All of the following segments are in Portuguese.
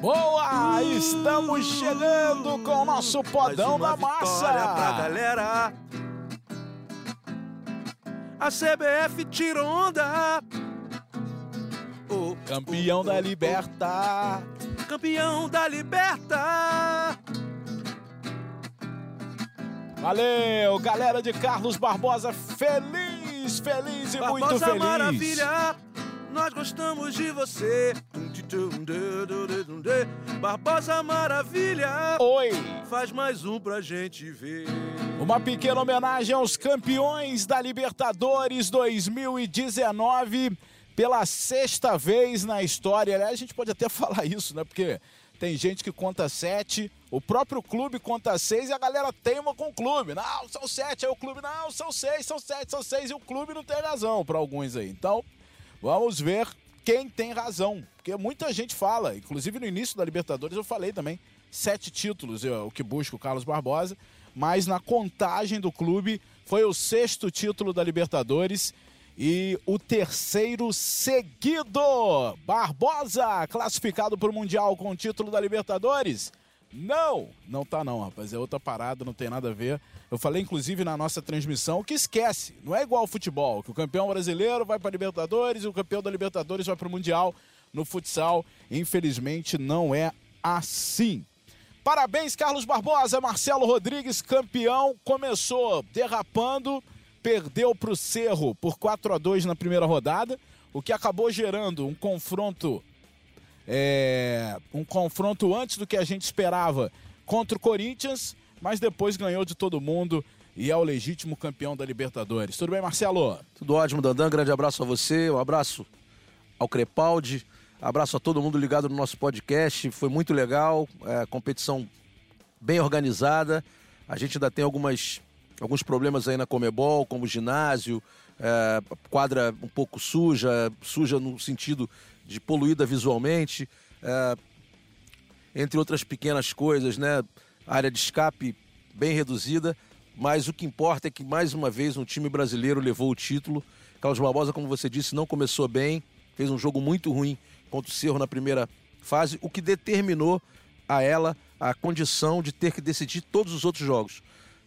Boa! Estamos chegando com o nosso podão da massa. pra galera. A CBF tirou onda. O Campeão da Liberta. campeão da Liberta. Valeu, galera de Carlos Barbosa, feliz, feliz e muito Barbosa feliz. Maravilha, nós gostamos de você. Barbosa Maravilha, Oi! faz mais um pra gente ver. Uma pequena homenagem aos campeões da Libertadores 2019 pela sexta vez na história. Aliás, a gente pode até falar isso, né? Porque tem gente que conta sete, o próprio clube conta seis e a galera teima com o clube. Não, são sete, aí o clube, não, são seis, são sete, são seis, e o clube não tem razão para alguns aí. Então, vamos ver quem tem razão. Porque muita gente fala, inclusive no início da Libertadores eu falei também, sete títulos, o que busca o Carlos Barbosa, mas na contagem do clube foi o sexto título da Libertadores e o terceiro seguido. Barbosa, classificado para o Mundial com o título da Libertadores? Não, não tá não, rapaz. É outra parada, não tem nada a ver. Eu falei, inclusive, na nossa transmissão, que esquece. Não é igual ao futebol, que o campeão brasileiro vai para Libertadores e o campeão da Libertadores vai para o Mundial. No futsal, infelizmente, não é assim. Parabéns, Carlos Barbosa. Marcelo Rodrigues, campeão, começou derrapando, perdeu para o Cerro por 4 a 2 na primeira rodada, o que acabou gerando um confronto é, um confronto antes do que a gente esperava contra o Corinthians, mas depois ganhou de todo mundo e é o legítimo campeão da Libertadores. Tudo bem, Marcelo? Tudo ótimo, Dandan. Grande abraço a você, um abraço ao Crepaldi, abraço a todo mundo ligado no nosso podcast. Foi muito legal, é, competição bem organizada. A gente ainda tem algumas, alguns problemas aí na Comebol, como ginásio, é, quadra um pouco suja, suja no sentido de poluída visualmente, é, entre outras pequenas coisas, né? Área de escape bem reduzida, mas o que importa é que mais uma vez um time brasileiro levou o título. Carlos Barbosa, como você disse, não começou bem, fez um jogo muito ruim contra o Cerro na primeira fase, o que determinou a ela a condição de ter que decidir todos os outros jogos.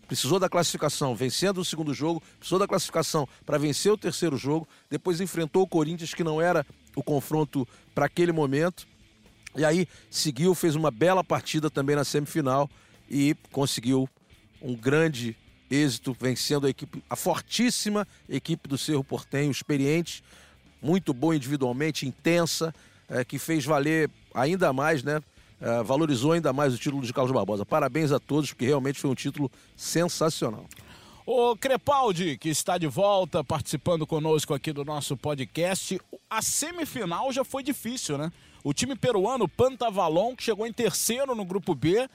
Precisou da classificação vencendo o segundo jogo, precisou da classificação para vencer o terceiro jogo, depois enfrentou o Corinthians, que não era o confronto para aquele momento. E aí seguiu, fez uma bela partida também na semifinal e conseguiu um grande êxito, vencendo a equipe, a fortíssima equipe do Cerro Portenho, experiente, muito boa individualmente, intensa, é, que fez valer ainda mais, né? É, valorizou ainda mais o título de Carlos Barbosa. Parabéns a todos, porque realmente foi um título sensacional. O Crepaldi, que está de volta participando conosco aqui do nosso podcast. A semifinal já foi difícil, né? O time peruano Pantavalon, que chegou em terceiro no grupo B,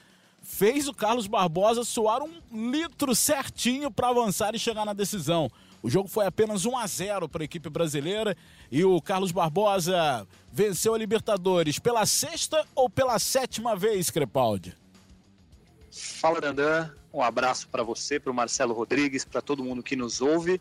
fez o Carlos Barbosa suar um litro certinho para avançar e chegar na decisão. O jogo foi apenas 1 a 0 para a equipe brasileira e o Carlos Barbosa venceu a Libertadores pela sexta ou pela sétima vez, Crepaldi? Fala, Dandan. Um abraço para você, para o Marcelo Rodrigues, para todo mundo que nos ouve.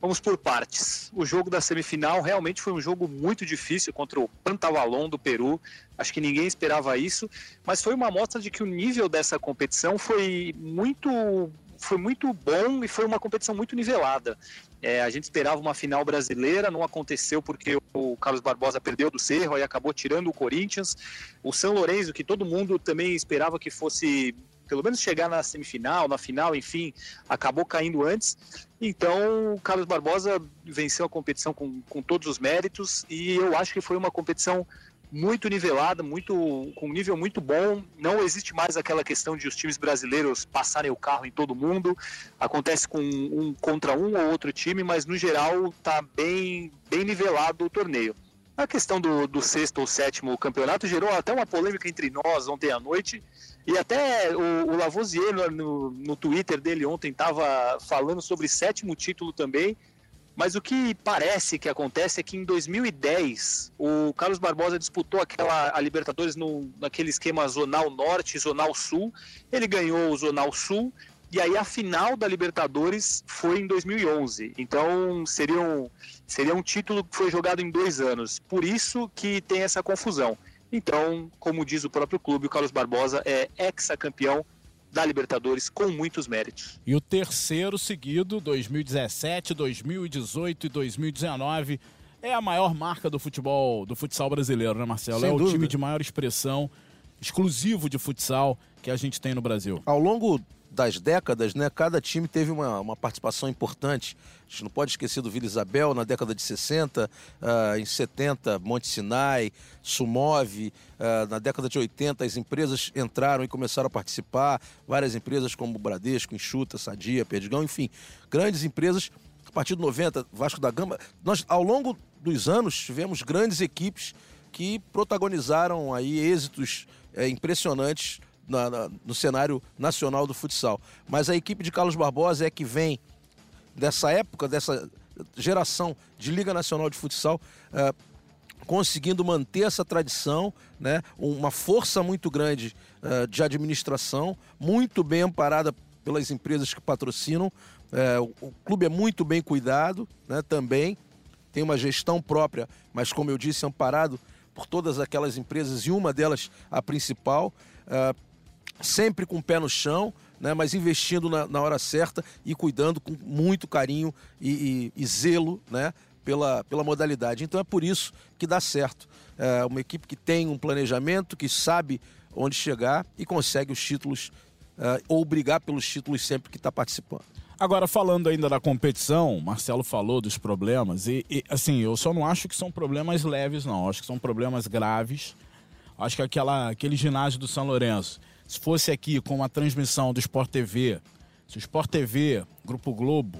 Vamos por partes. O jogo da semifinal realmente foi um jogo muito difícil contra o Pantavalon do Peru. Acho que ninguém esperava isso, mas foi uma amostra de que o nível dessa competição foi muito foi muito bom e foi uma competição muito nivelada. É, a gente esperava uma final brasileira, não aconteceu porque o Carlos Barbosa perdeu do Cerro e acabou tirando o Corinthians. O São Lourenço, que todo mundo também esperava que fosse pelo menos chegar na semifinal, na final, enfim, acabou caindo antes. Então, o Carlos Barbosa venceu a competição com, com todos os méritos e eu acho que foi uma competição muito nivelada, muito com um nível muito bom. Não existe mais aquela questão de os times brasileiros passarem o carro em todo mundo. Acontece com um contra um ou outro time, mas no geral está bem, bem nivelado o torneio. A questão do, do sexto ou sétimo campeonato gerou até uma polêmica entre nós ontem à noite. E até o, o Lavoisier no, no Twitter dele ontem estava falando sobre sétimo título também. Mas o que parece que acontece é que em 2010 o Carlos Barbosa disputou aquela a Libertadores no, naquele esquema Zonal Norte Zonal Sul. Ele ganhou o Zonal Sul E aí a final da Libertadores foi em 2011. Então seria um, seria um título que foi jogado em dois anos. Por isso que tem essa confusão. Então, como diz o próprio clube, o Carlos Barbosa é ex-campeão da Libertadores com muitos méritos. E o terceiro seguido, 2017, 2018 e 2019, é a maior marca do futebol, do futsal brasileiro, né, Marcelo? Sem é dúvida. o time de maior expressão, exclusivo de futsal que a gente tem no Brasil. Ao longo das décadas, né, cada time teve uma, uma participação importante. A gente não pode esquecer do Vila Isabel na década de 60, ah, em 70, Monte Sinai, Sumove, ah, na década de 80 as empresas entraram e começaram a participar, várias empresas como Bradesco, Enxuta, Sadia, Perdigão, enfim, grandes empresas. A partir de 90, Vasco da Gama, nós ao longo dos anos tivemos grandes equipes que protagonizaram aí êxitos eh, impressionantes na- na- no cenário nacional do futsal. Mas a equipe de Carlos Barbosa é que vem dessa época, dessa geração de Liga Nacional de Futsal, eh, conseguindo manter essa tradição, né? uma força muito grande eh, de administração, muito bem amparada pelas empresas que patrocinam. Eh, o, o clube é muito bem cuidado né? também, tem uma gestão própria, mas como eu disse, amparado por todas aquelas empresas e uma delas a principal. Sempre com o pé no chão, né, mas investindo na, na hora certa e cuidando com muito carinho e, e- e zelo né, pela, pela modalidade. Então é por isso que dá certo. É uma equipe que tem um planejamento, que sabe onde chegar e consegue os títulos é, ou brigar pelos títulos sempre que está participando. Agora, falando ainda da competição, Marcelo falou dos problemas, e, e, assim, eu só não acho que são problemas leves, não. Acho que são problemas graves. Acho que aquela, aquele ginásio do São Lourenço, se fosse aqui com uma transmissão do Sport TV, se o Sport TV, Grupo Globo,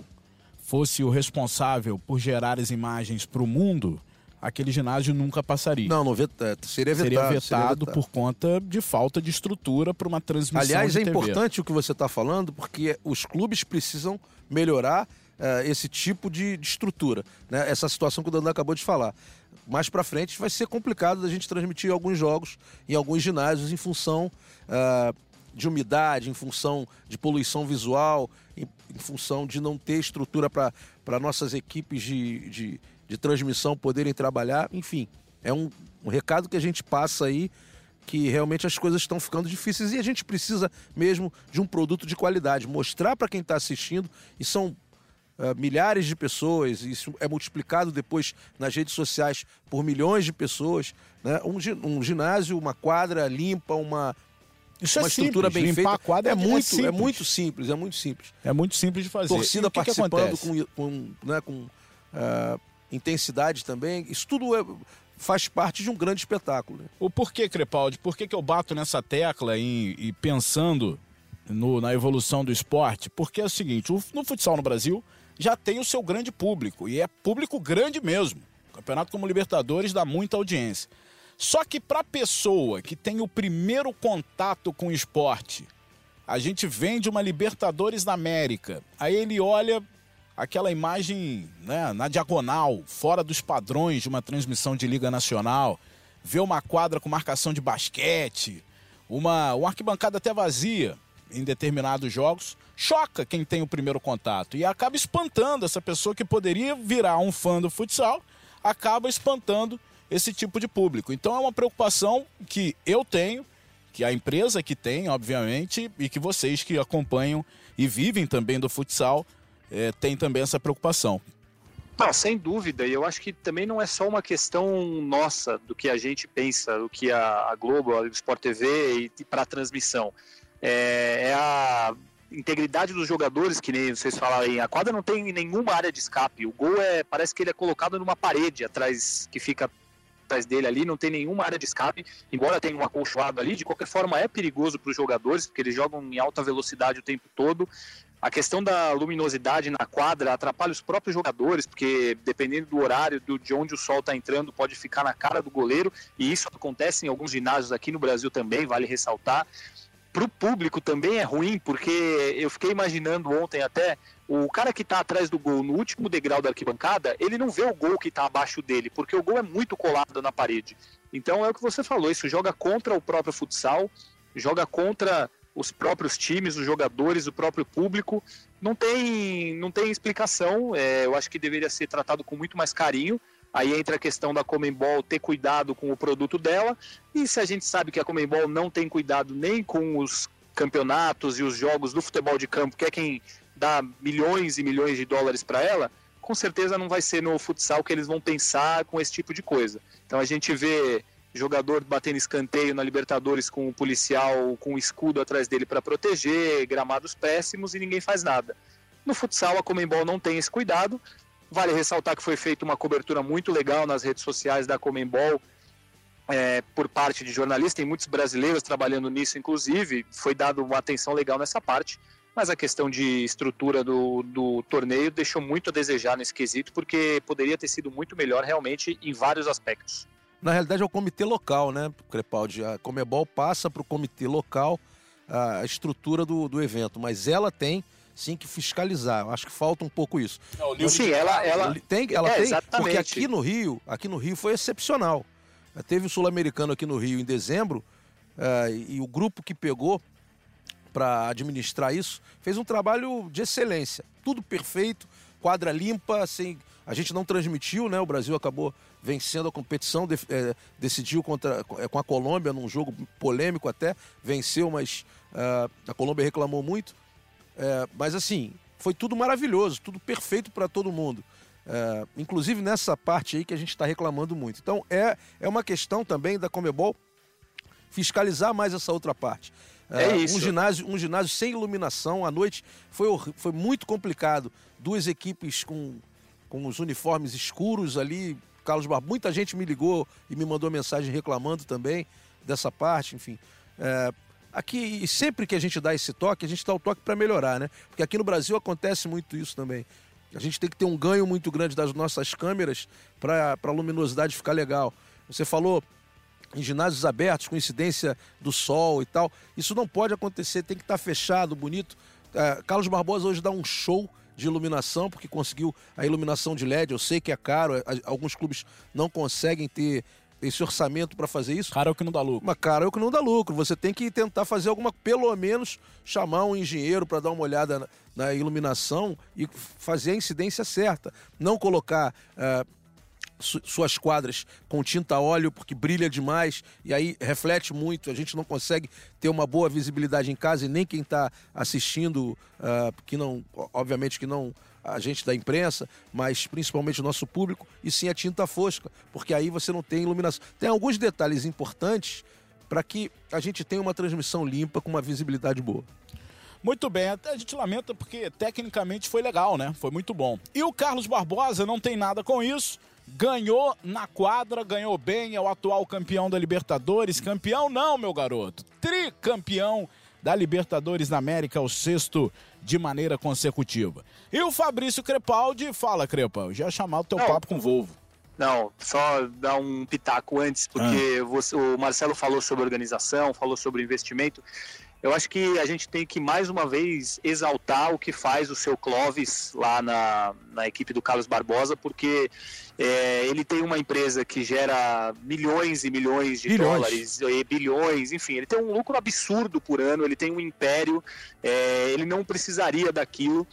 fosse o responsável por gerar as imagens para o mundo, aquele ginásio nunca passaria. Não, não vet- é, seria vetado. Seria vetado seria vetado. por conta de falta de estrutura para uma transmissão Aliás, é TV. importante o que você está falando, porque os clubes precisam melhorar eh, esse tipo de, de estrutura. né? Essa situação que o Dandan acabou de falar. Mais para frente vai ser complicado da gente transmitir alguns jogos em alguns ginásios em função ah, de umidade, em função de poluição visual, em, em função de não ter estrutura para nossas equipes de, de, de transmissão poderem trabalhar. Enfim, é um, um recado que a gente passa aí que realmente as coisas estão ficando difíceis e a gente precisa mesmo de um produto de qualidade, mostrar para quem está assistindo e são ah, milhares de pessoas, e isso é multiplicado depois nas redes sociais por milhões de pessoas, né? um, um ginásio, uma quadra limpa, uma, Isso uma é estrutura simples. bem Limpar feita. a quadra é, muito, é, simples. muito simples, é muito simples. É muito simples de fazer. E Torcida o que que participando com, com, né, com ah, intensidade também. Isso tudo é- faz parte de um grande espetáculo. né? O porquê, Crepaldi? Por que, que eu bato nessa tecla e, e pensando no- na evolução do esporte? Porque é o seguinte, o- no futsal no Brasil já tem o seu grande público, e é público grande mesmo. O campeonato como Libertadores dá muita audiência. Só que para a pessoa que tem o primeiro contato com o esporte, a gente vende uma Libertadores da América, aí ele olha aquela imagem né, na diagonal, fora dos padrões de uma transmissão de Liga Nacional, vê uma quadra com marcação de basquete, uma, uma arquibancada até vazia em determinados jogos, choca quem tem o primeiro contato e acaba espantando essa pessoa que poderia virar um fã do futsal, acaba espantando esse tipo de público. Então é uma preocupação que eu tenho, que a empresa que tem, obviamente, e que vocês que acompanham e vivem também do futsal eh, têm também essa preocupação. Não, sem dúvida. E eu acho que também não é só uma questão nossa, do que a gente pensa, do que a, Globo, a Sport TV e, para a transmissão. É, é a integridade dos jogadores, que nem vocês falaram aí. A quadra não tem nenhuma área de escape. O gol é, parece que ele é colocado numa parede atrás, que fica atrás dele ali, não tem nenhuma área de escape, embora tenha um acolchoado ali, de qualquer forma é perigoso para os jogadores, porque eles jogam em alta velocidade o tempo todo. A questão da luminosidade na quadra atrapalha os próprios jogadores, porque dependendo do horário do, de onde o sol está entrando, pode ficar na cara do goleiro, e isso acontece em alguns ginásios aqui no Brasil também, vale ressaltar. Para o público também é ruim, porque eu fiquei imaginando ontem até o cara que está atrás do gol no último degrau da arquibancada, ele não vê o gol que está abaixo dele, porque o gol é muito colado na parede. Então é o que você falou, isso joga contra o próprio futsal, joga contra os próprios times, os jogadores, o próprio público. Não tem, não tem explicação. É, eu acho que deveria ser tratado com muito mais carinho. Aí entra a questão da Comembol ter cuidado com o produto dela. E se a gente sabe que a Comembol não tem cuidado nem com os campeonatos e os jogos do futebol de campo, que é quem dá milhões e milhões de dólares para ela, com certeza não vai ser no futsal que eles vão pensar com esse tipo de coisa. Então a gente vê jogador batendo escanteio na Libertadores com o policial com o escudo atrás dele para proteger, gramados péssimos e ninguém faz nada. No futsal, a Comembol não tem esse cuidado. Vale ressaltar que foi feita uma cobertura muito legal nas redes sociais da Comembol é, por parte de jornalistas, tem muitos brasileiros trabalhando nisso, inclusive, foi dado uma atenção legal nessa parte, mas a questão de estrutura do, do torneio deixou muito a desejar nesse quesito, porque poderia ter sido muito melhor realmente em vários aspectos. Na realidade é o comitê local, né, Crepaldi? A Comebol passa para o comitê local a estrutura do, do evento, mas ela tem sim que fiscalizar. Eu acho que falta um pouco isso. Não, sim, ela, ela tem, ela é, tem, exatamente. porque aqui no Rio, aqui no Rio foi excepcional. Teve o sul-americano aqui no Rio em dezembro uh, e o grupo que pegou para administrar isso fez um trabalho de excelência, tudo perfeito, quadra limpa, sem a gente não transmitiu, né? O Brasil acabou vencendo a competição, de, é, decidiu contra, é, com a Colômbia num jogo polêmico até, venceu, mas uh, a Colômbia reclamou muito. É, mas assim, foi tudo maravilhoso, tudo perfeito para todo mundo. É, inclusive nessa parte aí que a gente está reclamando muito. Então é, é uma questão também da Comebol fiscalizar mais essa outra parte. É, é isso. Um ginásio, um ginásio sem iluminação à noite foi, foi muito complicado. Duas equipes com com os uniformes escuros ali. Carlos Barbosa, muita gente me ligou e me mandou mensagem reclamando também dessa parte, enfim. É, aqui, e sempre que a gente dá esse toque, a gente dá o toque para melhorar, né? Porque aqui no Brasil acontece muito isso também. A gente tem que ter um ganho muito grande das nossas câmeras para a luminosidade ficar legal. Você falou em ginásios abertos, com incidência do sol e tal. Isso não pode acontecer, tem que estar tá fechado, bonito. É, Carlos Barbosa hoje dá um show de iluminação, porque conseguiu a iluminação de LED. Eu sei que é caro, alguns clubes não conseguem ter esse orçamento para fazer isso. Caro é o que não dá lucro. Mas caro é o que não dá lucro. Você tem que tentar fazer alguma, pelo menos chamar um engenheiro para dar uma olhada na, na, iluminação e fazer a incidência certa. Não colocar uh, suas quadras com tinta óleo porque brilha demais e aí reflete muito. A gente não consegue ter uma boa visibilidade em casa e nem quem está assistindo, uh, que não, obviamente que não a gente da imprensa, mas principalmente o nosso público, e sim a tinta fosca, porque aí você não tem iluminação. Tem alguns detalhes importantes para que a gente tenha uma transmissão limpa com uma visibilidade boa. Muito bem, até a gente lamenta porque tecnicamente foi legal, né? Foi muito bom. E o Carlos Barbosa não tem nada com isso ganhou na quadra, ganhou bem, é o atual campeão da Libertadores. Campeão não, meu garoto. Tricampeão da Libertadores na América, o sexto de maneira consecutiva. E o Fabrício Crepaldi, fala, Crepa, já chamar o teu não, papo com o Volvo. Não, só dar um pitaco antes, porque ah. você, o Marcelo falou sobre organização, falou sobre investimento. Eu acho que a gente tem que mais uma vez exaltar o que faz o seu Clóvis lá na, na equipe do Carlos Barbosa, porque é, ele tem uma empresa que gera milhões e milhões de bilhões. dólares, e bilhões, enfim, ele tem um lucro absurdo por ano, ele tem um império, é, ele não precisaria daquilo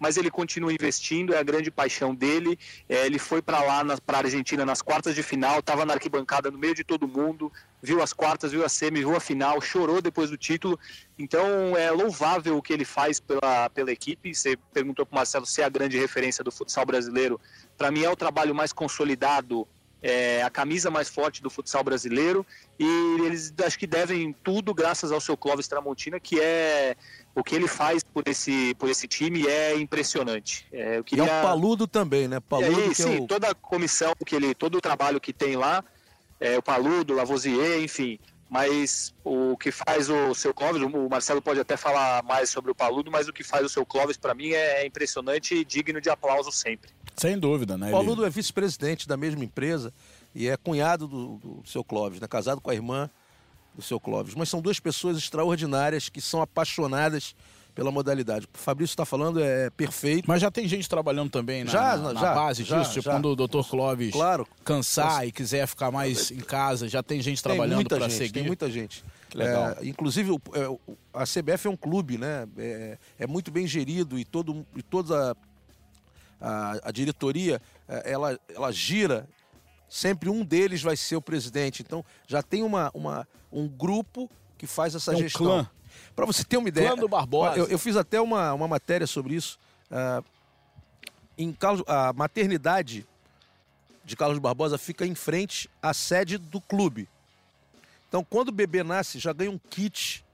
mas ele continua investindo, é a grande paixão dele. É, ele foi para lá, para a Argentina, nas quartas de final, estava na arquibancada no meio de todo mundo, viu as quartas, viu a semi, viu a final, chorou depois do título. Então é louvável o que ele faz pela, pela equipe. Você perguntou para o Marcelo se é a grande referência do futsal brasileiro. Para mim é o trabalho mais consolidado é, a camisa mais forte do futsal brasileiro e eles acho que devem tudo graças ao seu Clóvis Tramontina, que é o que ele faz por esse, por esse time é impressionante. É, queria... E é o Paludo também, né? Paludo é, sim, é o... toda a comissão, que ele, todo o trabalho que tem lá, é, o Paludo, o Lavoisier, enfim. Mas o que faz o seu Clóvis, o Marcelo pode até falar mais sobre o Paludo, mas o que faz o seu Clóvis para mim é, é impressionante e digno de aplauso sempre. Sem dúvida, né? O Paludo é vice-presidente da mesma empresa e é cunhado do, do seu Clóvis, né? casado com a irmã do seu Clóvis. Mas são duas pessoas extraordinárias que são apaixonadas pela modalidade. O Fabrício está falando é perfeito. Mas já tem gente trabalhando também na, já, na, na já, base já, disso? Tipo, quando o Dr. Clóvis claro, cansar e quiser ficar mais em casa, já tem gente trabalhando para seguir? Tem muita gente. legal. É, inclusive, é, a CBF é um clube, né? É, é muito bem gerido e, todo, e toda a, a, a diretoria, é, ela, ela gira. Sempre um deles vai ser o presidente. Então, já tem uma, uma, um grupo que faz essa É um gestão. Para você ter uma ideia. Clã do Barbosa. Eu, eu fiz até uma, uma matéria sobre isso. ah, em Carlos, a maternidade de Carlos Barbosa fica em frente à sede do clube. Então, quando o bebê nasce, já ganha um kit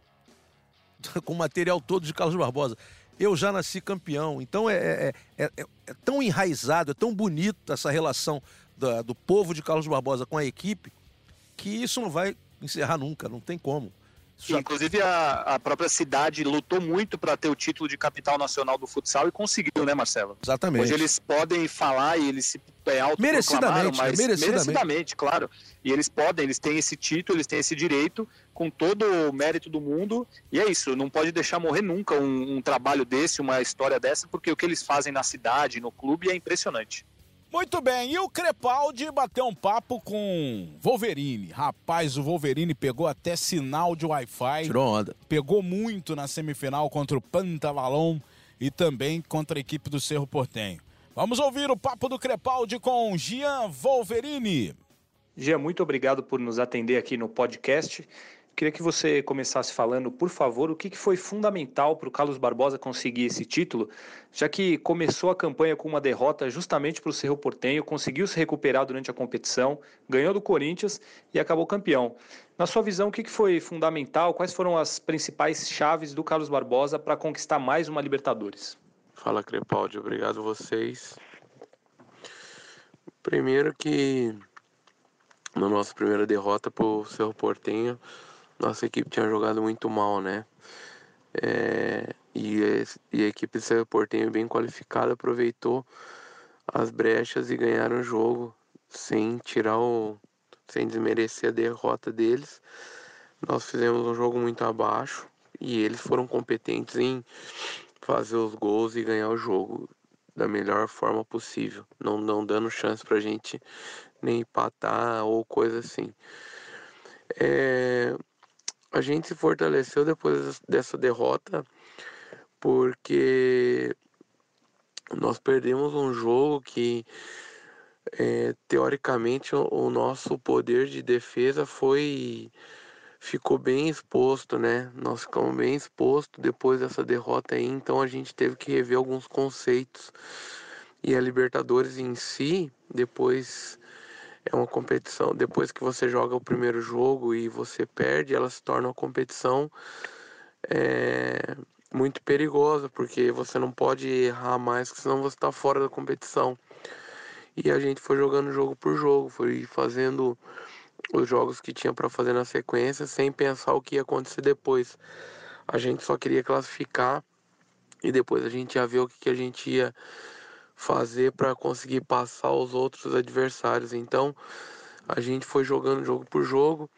com o material todo de Carlos Barbosa. Eu já nasci campeão. Então, é, é, é- é- é tão enraizado, é tão bonito essa relação da- do povo de Carlos Barbosa com a equipe, que isso não vai encerrar nunca, não tem como. Já- Inclusive, a, a própria cidade lutou muito para ter o título de capital nacional do futsal e conseguiu, né, Marcelo? Exatamente. Hoje eles podem falar e eles se é, autoproclamaram, Merecidamente, mas né? Merecidamente. merecidamente, claro. E eles podem, eles têm esse título, eles têm esse direito, com todo o mérito do mundo. E é isso, não pode deixar morrer nunca um, um trabalho desse, uma história dessa, porque o que eles fazem na cidade, no clube, é impressionante. Muito bem, e o Crepaldi bateu um papo com Wolverine. Rapaz, o Wolverine pegou até sinal de Wi-Fi. Tirou onda. Pegou muito na semifinal contra o Pantavalon e também contra a equipe do Cerro Portenho. Vamos ouvir o papo do Crepaldi com Gian Wolverine. Gia, muito obrigado por nos atender aqui no podcast. Queria que você começasse falando, por favor, o que foi fundamental para o Carlos Barbosa conseguir esse título, já que começou a campanha com uma derrota justamente para o Cerro Portenho, conseguiu se recuperar durante a competição, ganhou do Corinthians e acabou campeão. Na sua visão, o que foi fundamental? Quais foram as principais chaves do Carlos Barbosa para conquistar mais uma Libertadores? Fala Crepaldi, obrigado vocês. Primeiro que na nossa primeira derrota pro Cerro Portenho, nossa equipe tinha jogado muito mal, né? É, e, e a equipe do Cerro Portenho bem qualificada aproveitou as brechas e ganharam o jogo sem tirar o. sem desmerecer a derrota deles. Nós fizemos um jogo muito abaixo e eles foram competentes em fazer os gols e ganhar o jogo da melhor forma possível, não, não dando chance pra gente nem empatar ou coisa assim. É, a gente se fortaleceu depois dessa derrota porque nós perdemos um jogo que é, teoricamente o, nosso poder de defesa foi ficou bem exposto, né? Nós ficamos bem expostos depois dessa derrota aí, então a gente teve que rever alguns conceitos. E a Libertadores em si, depois é uma competição, depois que você joga o primeiro jogo e você perde, ela se torna uma competição é, muito perigosa, porque você não pode errar mais, senão você está fora da competição. E a gente foi jogando jogo por jogo, foi fazendo os jogos que tinha para fazer na sequência sem pensar o que ia acontecer depois. A gente só queria classificar e depois a gente ia ver o que, que a gente ia fazer para conseguir passar os outros adversários. Então a gente foi jogando jogo por jogo.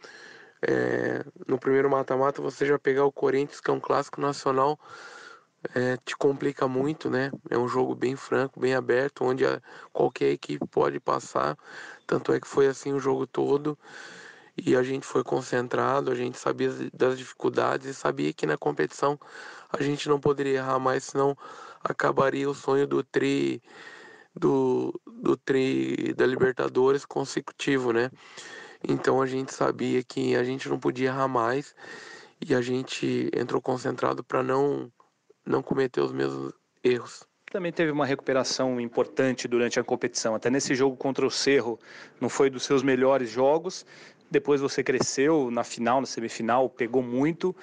É, no primeiro mata-mata você já pegar o Corinthians, que é um clássico nacional, é, te complica muito, né? É um jogo bem franco, bem aberto, onde a- qualquer equipe pode passar. Tanto é que foi assim o jogo todo. E a gente foi concentrado, a gente sabia das dificuldades e sabia que na competição a gente não poderia errar mais, senão acabaria o sonho do tri do, do tri da Libertadores consecutivo, né? Então a gente sabia que a gente não podia errar mais e a gente entrou concentrado para não não cometer os mesmos erros. Também teve uma recuperação importante durante a competição. Até nesse jogo contra o Cerro, não foi dos seus melhores jogos. Depois você cresceu na final, na semifinal, pegou muito.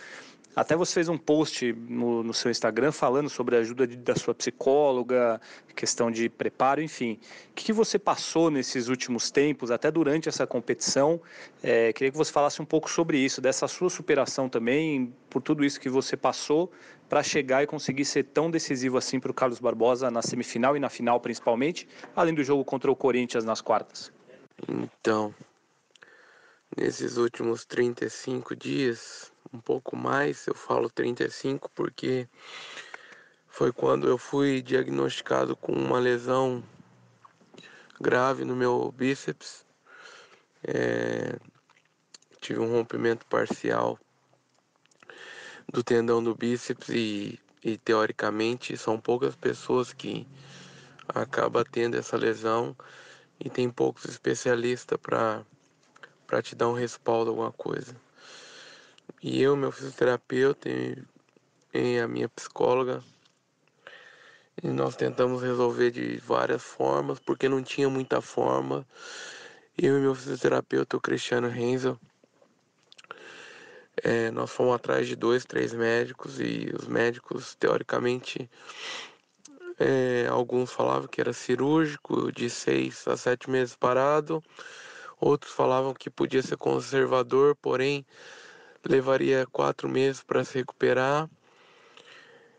Até você fez um post no, no seu Instagram falando sobre a ajuda de- da sua psicóloga, questão de preparo, enfim. O que, que você passou nesses últimos tempos, até durante essa competição? É, queria que você falasse um pouco sobre isso, dessa sua superação também, por tudo isso que você passou para chegar e conseguir ser tão decisivo assim para o Carlos Barbosa na semifinal e na final principalmente, além do jogo contra o Corinthians nas quartas. Então, nesses últimos 35 dias, um pouco mais, eu falo 35 porque foi quando eu fui diagnosticado com uma lesão grave no meu bíceps. É, tive um rompimento parcial do tendão do bíceps e, e teoricamente são poucas pessoas que acaba tendo essa lesão e tem poucos especialistas para para te dar um respaldo alguma coisa. E eu, meu fisioterapeuta e, e a minha psicóloga, e nós tentamos resolver de várias formas, porque não tinha muita forma. Eu e meu fisioterapeuta, o Cristiano Renzel, é, nós fomos atrás de dois, três médicos e os médicos, teoricamente, é, alguns falavam que era cirúrgico, de seis a sete meses parado, outros falavam que podia ser conservador, porém levaria quatro meses para se recuperar.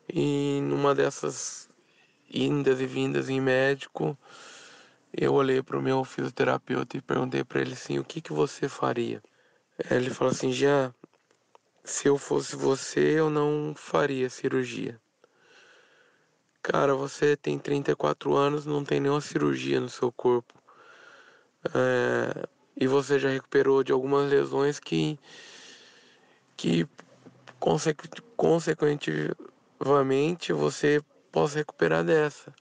E numa dessas indas e vindas em médico, eu olhei para o meu fisioterapeuta e perguntei para ele assim: o que, que você faria? Ele falou assim: já se eu fosse você, eu não faria cirurgia. Cara, você tem 34 anos, não tem nenhuma cirurgia no seu corpo. É, e você já recuperou de algumas lesões que, que consequentemente você possa recuperar dessa.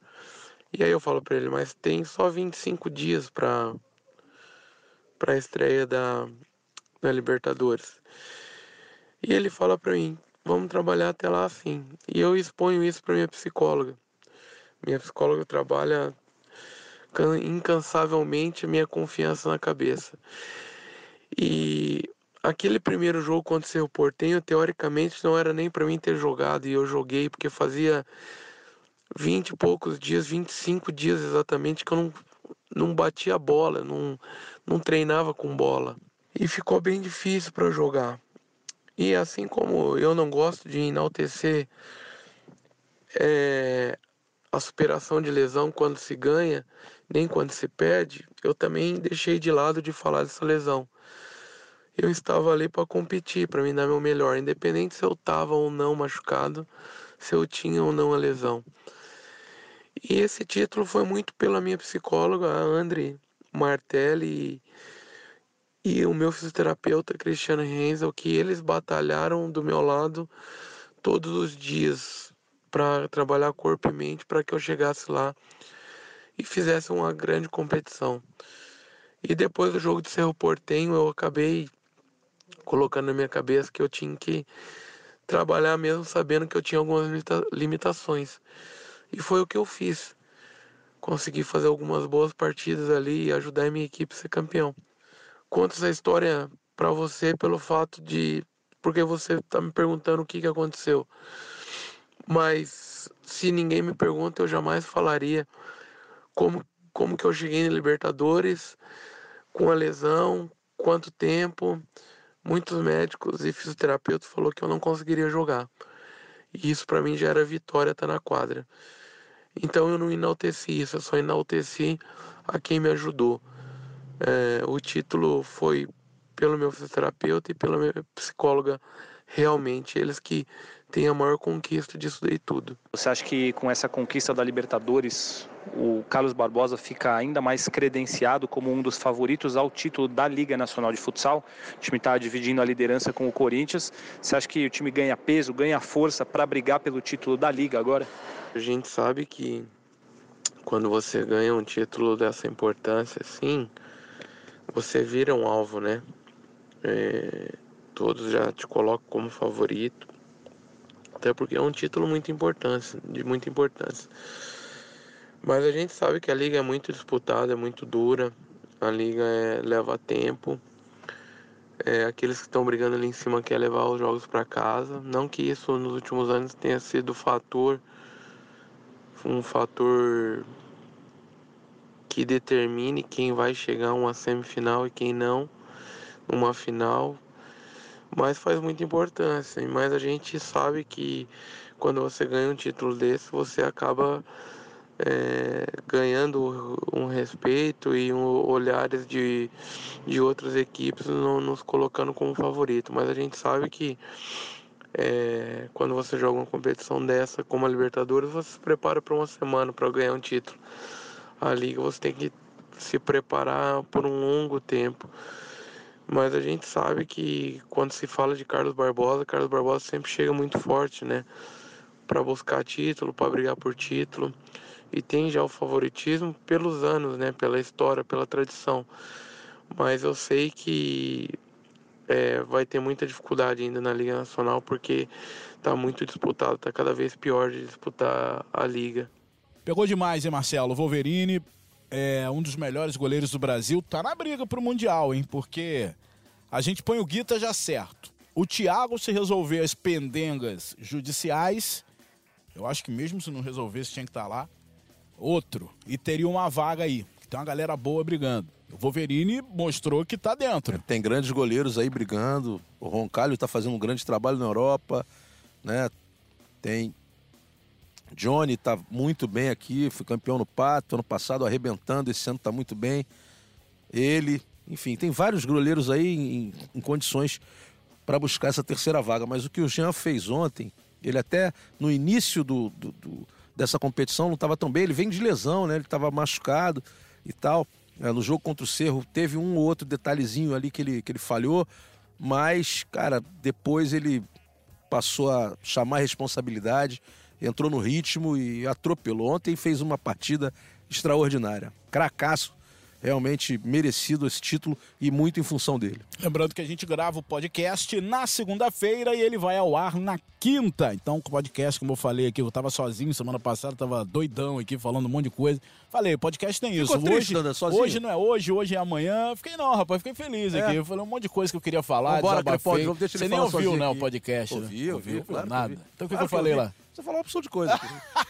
E aí eu falo para ele, mas tem só 25 dias para para a estreia da, da Libertadores. E ele fala para mim, vamos trabalhar até lá assim. E eu exponho isso para minha psicóloga. Minha psicóloga trabalha incansavelmente minha confiança na cabeça. E aquele primeiro jogo contra o Cerro Portenho, teoricamente não era nem para mim ter jogado e eu joguei porque fazia 20 e poucos dias, 25 dias exatamente que eu não, não batia bola, não, não treinava com bola. E ficou bem difícil para jogar. E assim como eu não gosto de enaltecer é, a superação de lesão quando se ganha, nem quando se perde, eu também deixei de lado de falar dessa lesão. Eu estava ali para competir, para me dar meu melhor, independente se eu estava ou não machucado, se eu tinha ou não a lesão. E esse título foi muito pela minha psicóloga, a Andre Martelli, e o meu fisioterapeuta Cristiano Renzel, que eles batalharam do meu lado todos os dias para trabalhar corpo e mente para que eu chegasse lá e fizesse uma grande competição. E depois do jogo de Cerro Portenho, eu acabei colocando na minha cabeça que eu tinha que trabalhar mesmo sabendo que eu tinha algumas limitações. E foi o que eu fiz. Consegui fazer algumas boas partidas ali e ajudar a minha equipe a ser campeão conto essa história para você pelo fato de. Porque você tá me perguntando o que, que aconteceu. Mas se ninguém me pergunta, eu jamais falaria como, como que eu cheguei na Libertadores, com a lesão, quanto tempo. Muitos médicos e fisioterapeutas falou que eu não conseguiria jogar. E isso para mim já era vitória estar tá na quadra. Então eu não enalteci isso, eu só enalteci a quem me ajudou. É, o título foi pelo meu fisioterapeuta e pela minha psicóloga, realmente, eles que têm a maior conquista disso daí tudo. Você acha que com essa conquista da Libertadores, o Carlos Barbosa fica ainda mais credenciado como um dos favoritos ao título da Liga Nacional de Futsal? O time está dividindo a liderança com o Corinthians. Você acha que o time ganha peso, ganha força para brigar pelo título da Liga agora? A gente sabe que quando você ganha um título dessa importância, assim, você vira um alvo, né? É, todos já te colocam como favorito. Até porque é um título muito importante, de muita importância. Mas a gente sabe que a liga é muito disputada, é muito dura. A liga é, leva tempo. É, aqueles que estão brigando ali em cima querem levar os jogos para casa. Não que isso nos últimos anos tenha sido fator, um fator que determine quem vai chegar a uma semifinal e quem não numa final, mas faz muita importância. Mas a gente sabe que quando você ganha um título desse, você acaba é, ganhando um respeito e um, olhares de, de outras equipes não, nos colocando como favorito. Mas a gente sabe que é, quando você joga uma competição dessa, como a Libertadores, você se prepara para uma semana para ganhar um título a liga você tem que se preparar por um longo tempo. Mas a gente sabe que quando se fala de Carlos Barbosa, Carlos Barbosa sempre chega muito forte, né? Para buscar título, para brigar por título. E tem já o favoritismo pelos anos, né? Pela história, pela tradição. Mas eu sei que é, vai ter muita dificuldade ainda na Liga Nacional porque está muito disputado, está cada vez pior de disputar a liga. Pegou demais, hein, Marcelo? Wolverine é um dos melhores goleiros do Brasil, tá na briga pro Mundial, hein? Porque a gente põe o Guita já certo. O Thiago, se resolver as pendengas judiciais, eu acho que mesmo se não resolvesse, tinha que estar tá lá. Outro. E teria uma vaga aí. Tem uma galera boa brigando. O Wolverine mostrou que tá dentro. Tem grandes goleiros aí brigando. O Roncalho tá fazendo um grande trabalho na Europa, né? Tem Johnny tá muito bem aqui, foi campeão no Pato ano passado, arrebentando, esse ano tá muito bem. Ele, enfim, tem vários goleiros aí em, em condições para buscar essa terceira vaga. Mas o que o Jean fez ontem, ele até no início do, do, do dessa competição não estava tão bem, ele vem de lesão, né? Ele estava machucado e tal. É, no jogo contra o Cerro teve um ou outro detalhezinho ali que ele, que ele falhou, mas, cara, depois ele passou a chamar a responsabilidade, entrou no ritmo e atropelou. Ontem fez uma partida extraordinária. Cracaço realmente merecido esse título e muito em função dele. Lembrando que a gente grava o podcast na segunda-feira e ele vai ao ar na quinta. Então, o podcast, como eu falei aqui, eu estava sozinho semana passada, estava doidão aqui falando um monte de coisa. Falei, podcast tem isso. Ficou hoje, triste, hoje não é hoje, hoje é amanhã. Fiquei não, rapaz, fiquei feliz é. aqui. Eu falei um monte de coisa que eu queria falar, Vambora, desabafei. Crepaldi, Você nem ouviu, né, o podcast? Ouvi, né? ouvi, ouviu, claro nada. ouvi. Então o que, claro que eu falei lá? Você falou uma opção de coisa.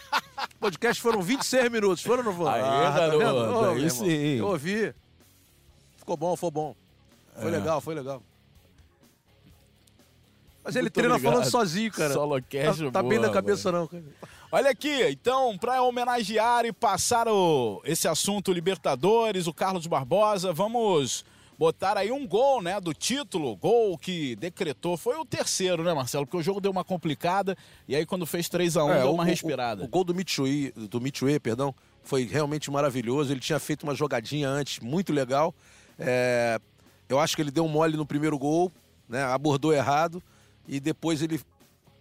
podcast foram 26 minutos, foram ou não foram? Aí, Ah, tá garoto, vendo? Ô, aí irmão, sim. Eu ouvi. Ficou bom, foi bom. Foi É. legal, foi legal. Mas ele Muito treina obrigado. falando sozinho, cara. Solocast, tá, tá boa, bem na mano. cabeça, não, cara. Olha aqui, então, para homenagear e passar o, esse assunto Libertadores, o Carlos Barbosa, vamos botar aí um gol, né, do título, gol que decretou, foi o terceiro, né, Marcelo? Porque o jogo deu uma complicada e aí quando fez 3 a 1 É, deu uma o- respirada. O, o gol do Mitsui, do Mitsui, perdão, foi realmente maravilhoso. Ele tinha feito uma jogadinha antes muito legal. É, eu acho que ele deu um mole no primeiro gol, né? Abordou errado e depois ele,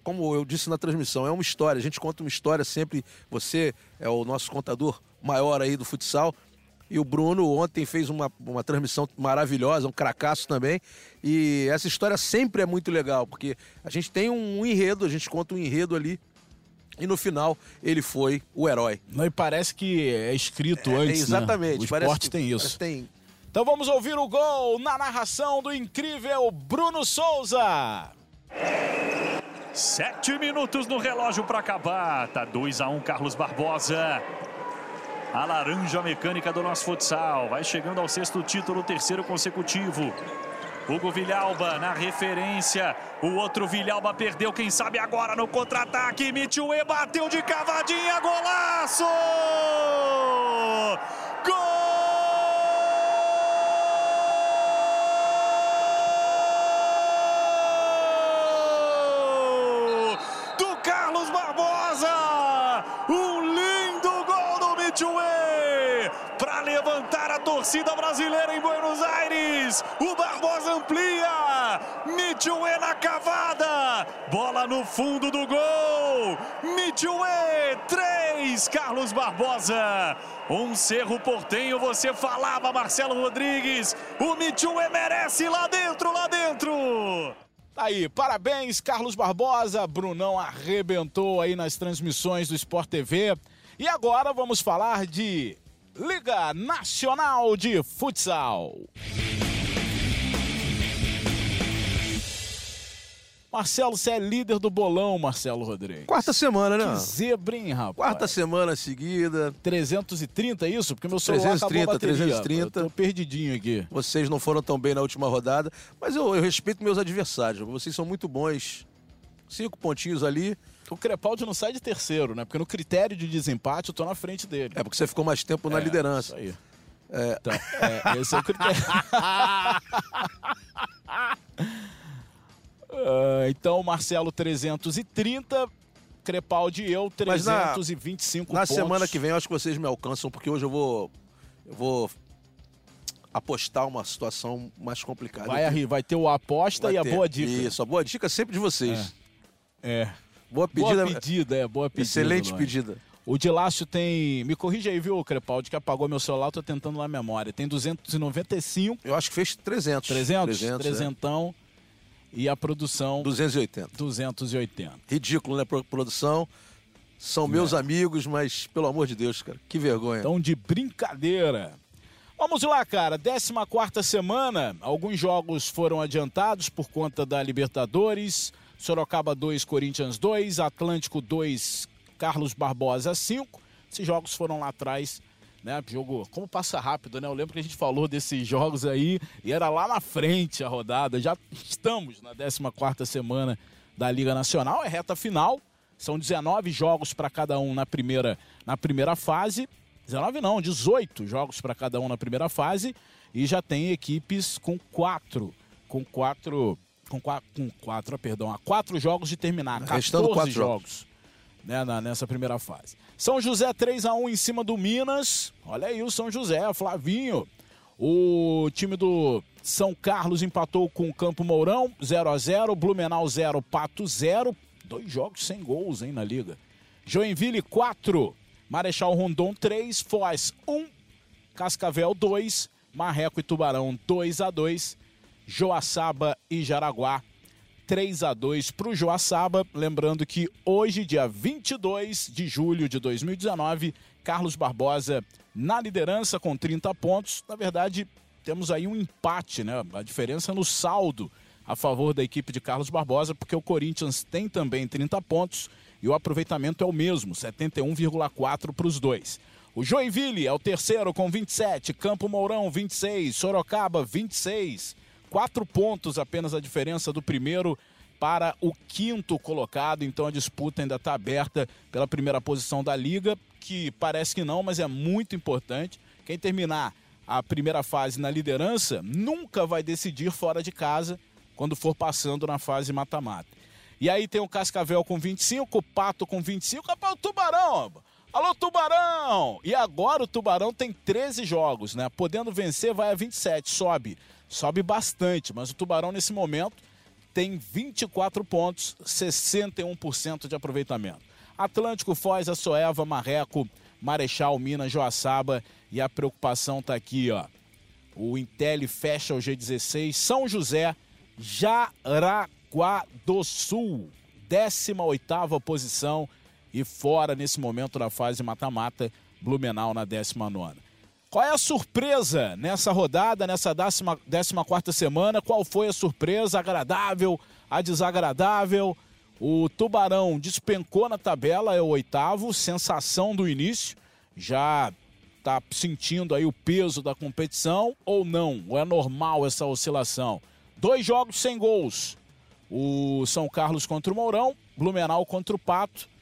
como eu disse na transmissão, é uma história. A gente conta uma história sempre. Você é o nosso contador maior aí do futsal. E o Bruno ontem fez uma, uma transmissão maravilhosa, um cracaço também. E essa história sempre é muito legal, porque a gente tem um enredo, a gente conta um enredo ali e no final ele foi o herói. Não, e parece que é escrito É, antes, né? exatamente. O parece esporte que- tem isso. tem Então vamos ouvir o gol na narração do incrível Bruno Souza. Sete minutos no relógio para acabar. Tá 2 a 1 Carlos Barbosa. A laranja mecânica do nosso futsal. Vai chegando ao sexto título, terceiro consecutivo. Hugo Vilhalba na referência. O outro Vilhalba perdeu, quem sabe agora no contra-ataque. Mitchue bateu de cavadinha, golaço! Gol! Do Carlos Barbosa! Um lindo gol do Mitchue! Para levantar a torcida brasileira em Buenos Aires. O Barbosa amplia. Mitchue na cavada. Bola no fundo do gol. Mitchue, 3. Carlos Barbosa. Um Cerro Portenho, você falava, Marcelo Rodrigues. O Mitchue merece lá dentro, lá dentro. Aí, parabéns, Carlos Barbosa. Brunão arrebentou aí nas transmissões do Sport TV. E agora vamos falar de Liga Nacional de Futsal. Marcelo, você é líder do bolão, Marcelo Rodrigues. Quarta semana, né? Que zebra, hein, rapaz? Quarta semana seguida. 330, é isso? Porque meu celular 330, acabou a bateria. 330. Eu tô perdidinho aqui. Vocês não foram tão bem na última rodada, mas eu, eu respeito meus adversários. Vocês são muito bons. Cinco pontinhos ali. O Crepaldi não sai de terceiro, né? Porque no critério de desempate eu tô na frente dele. É porque você ficou mais tempo na É, liderança. Isso aí. Então, é, esse é o critério. Ah, então, Marcelo 330, Crepaldi e eu Mas na- 325 Na pontos. semana que vem eu acho que vocês me alcançam, porque hoje eu vou. Eu vou apostar uma situação mais complicada. Vai, arri- vai ter o aposta Vai e a ter. boa dica. Isso, a boa dica sempre de vocês. É. Boa pedida. Boa pedida, é, boa pedida. Excelente pedida. O Dilácio tem. Me corrige aí, viu, Crepaldi, que apagou meu celular, tô tentando na memória. Tem 295, Eu acho que fez 300. 300, 300, 300 e a produção é. 280. 280. Ridículo, né, pro- produção? São meus amigos, mas pelo amor de Deus, cara, que vergonha. Então, de brincadeira. Vamos lá, cara. 14 semana. Alguns jogos foram adiantados por conta da Libertadores. Sorocaba 2, Corinthians 2. Atlântico 2, Carlos Barbosa 5. Esses jogos foram lá atrás. Né? Jogo, como passa rápido, né? Eu lembro que a gente falou desses jogos aí e era lá na frente a rodada. Já estamos na 14 semana da Liga Nacional, é reta final. São 19 jogos para cada um na primeira, na primeira fase. 19 não, 18 jogos para cada um na primeira fase. E já tem equipes com quatro. Com quatro. Com quatro, com quatro perdão, há quatro jogos de terminar. 14 Restando quatro jogos né, na- nessa primeira fase. São José 3 a 1 em cima do Minas. Olha aí o São José, Flavinho. O time do São Carlos empatou com o Campo Mourão, 0 a 0 Blumenau 0, Pato 0. Dois jogos sem gols, hein, na liga. Joinville 4, Marechal Rondon 3, Foz 1, Cascavel 2, Marreco e Tubarão 2 a 2, Joaçaba e Jaraguá 3 a 2 para o Joaçaba. Lembrando que hoje, dia 22 de julho de 2019, Carlos Barbosa na liderança com 30 pontos. Na verdade, temos aí um empate, né? A diferença no saldo a favor da equipe de Carlos Barbosa, porque o Corinthians tem também 30 pontos e o aproveitamento é o mesmo, 71,4 para os dois. O Joinville é o terceiro com 27, Campo Mourão 26, Sorocaba 26. Quatro pontos apenas a diferença do primeiro para o quinto colocado. Então a disputa ainda está aberta pela primeira posição da liga, que parece que não, mas é muito importante. Quem terminar a primeira fase na liderança nunca vai decidir fora de casa quando for passando na fase mata-mata. E aí tem o Cascavel com 25, o Pato com 25, rapaz, o Tubarão. Alô, Tubarão! E agora o Tubarão tem 13 jogos, né? Podendo vencer, vai a 27, sobe. Sobe bastante, mas o Tubarão nesse momento tem 24 pontos, 61% de aproveitamento. Atlântico, Foz, Açoeva, Marreco, Marechal, Minas, Joaçaba e a preocupação tá aqui, ó. O Intel fecha o G16, São José, Jaraguá do Sul, 18ª posição e fora nesse momento na fase mata-mata, Blumenau na 19ª. Qual é a surpresa nessa rodada, nessa 14ª semana? Qual foi a surpresa agradável, a desagradável? O Tubarão despencou na tabela, é o oitavo, sensação do início, já está sentindo aí o peso da competição ou não? Ou é normal essa oscilação? Dois jogos sem gols. O São Carlos contra o Mourão, Blumenau contra o Pato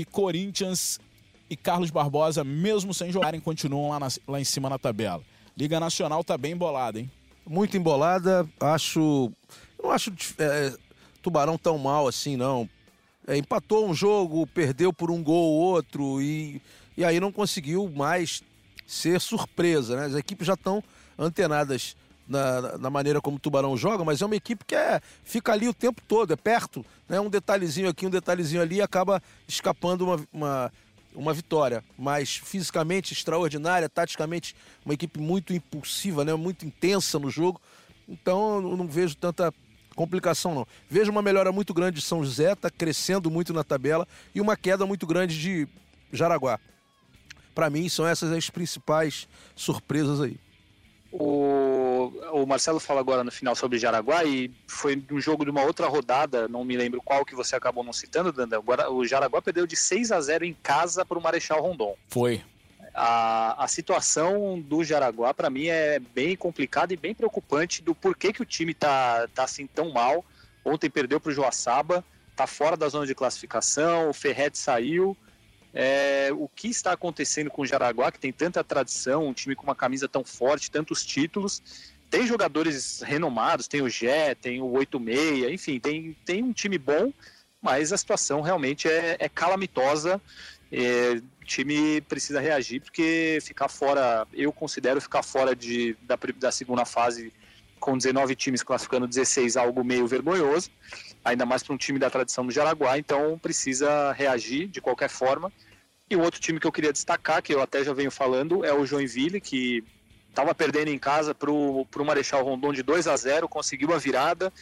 e Corinthians e Carlos Barbosa, mesmo sem jogarem, continuam lá, na- lá em cima na tabela. Liga Nacional tá bem embolada, hein? Muito embolada, acho. Não acho é, Tubarão tão mal assim, não. É, empatou um jogo, perdeu por um gol ou outro e, e aí não conseguiu mais ser surpresa, né? As equipes já estão antenadas na, na maneira como o Tubarão joga, mas é uma equipe que é, fica ali o tempo todo, é perto, né? Um detalhezinho aqui, um detalhezinho ali acaba escapando uma, uma, uma vitória. Mas fisicamente extraordinária, taticamente uma equipe muito impulsiva, né? Muito intensa no jogo. Então eu não vejo tanta complicação não. Vejo uma melhora muito grande de São José, está crescendo muito na tabela e uma queda muito grande de Jaraguá. Para mim são essas as principais surpresas aí. O, o Marcelo fala agora no final sobre Jaraguá e foi um jogo de uma outra rodada, não me lembro qual que você acabou não citando. Agora, o Jaraguá perdeu de 6 a 0 em casa para o Marechal Rondon. Foi. A, a situação do Jaraguá, para mim, é bem complicada e bem preocupante do porquê que o time tá, tá assim tão mal. Ontem perdeu para o Joaçaba, tá fora da zona de classificação, o Ferret saiu. É, o que está acontecendo com o Jaraguá, que tem tanta tradição, um time com uma camisa tão forte, tantos títulos. Tem jogadores renomados, tem o Gé, tem o 86, enfim, tem, tem um time bom, mas a situação realmente é, é calamitosa. é, o time precisa reagir porque ficar fora, eu considero ficar fora de, da, da segunda fase com 19 times classificando 16 algo meio vergonhoso, ainda mais para um time da tradição do Jaraguá, então precisa reagir de qualquer forma. E o outro time que eu queria destacar, que eu até já venho falando, é o Joinville, que estava perdendo em casa para o Marechal Rondon de 2 a 0 conseguiu a virada,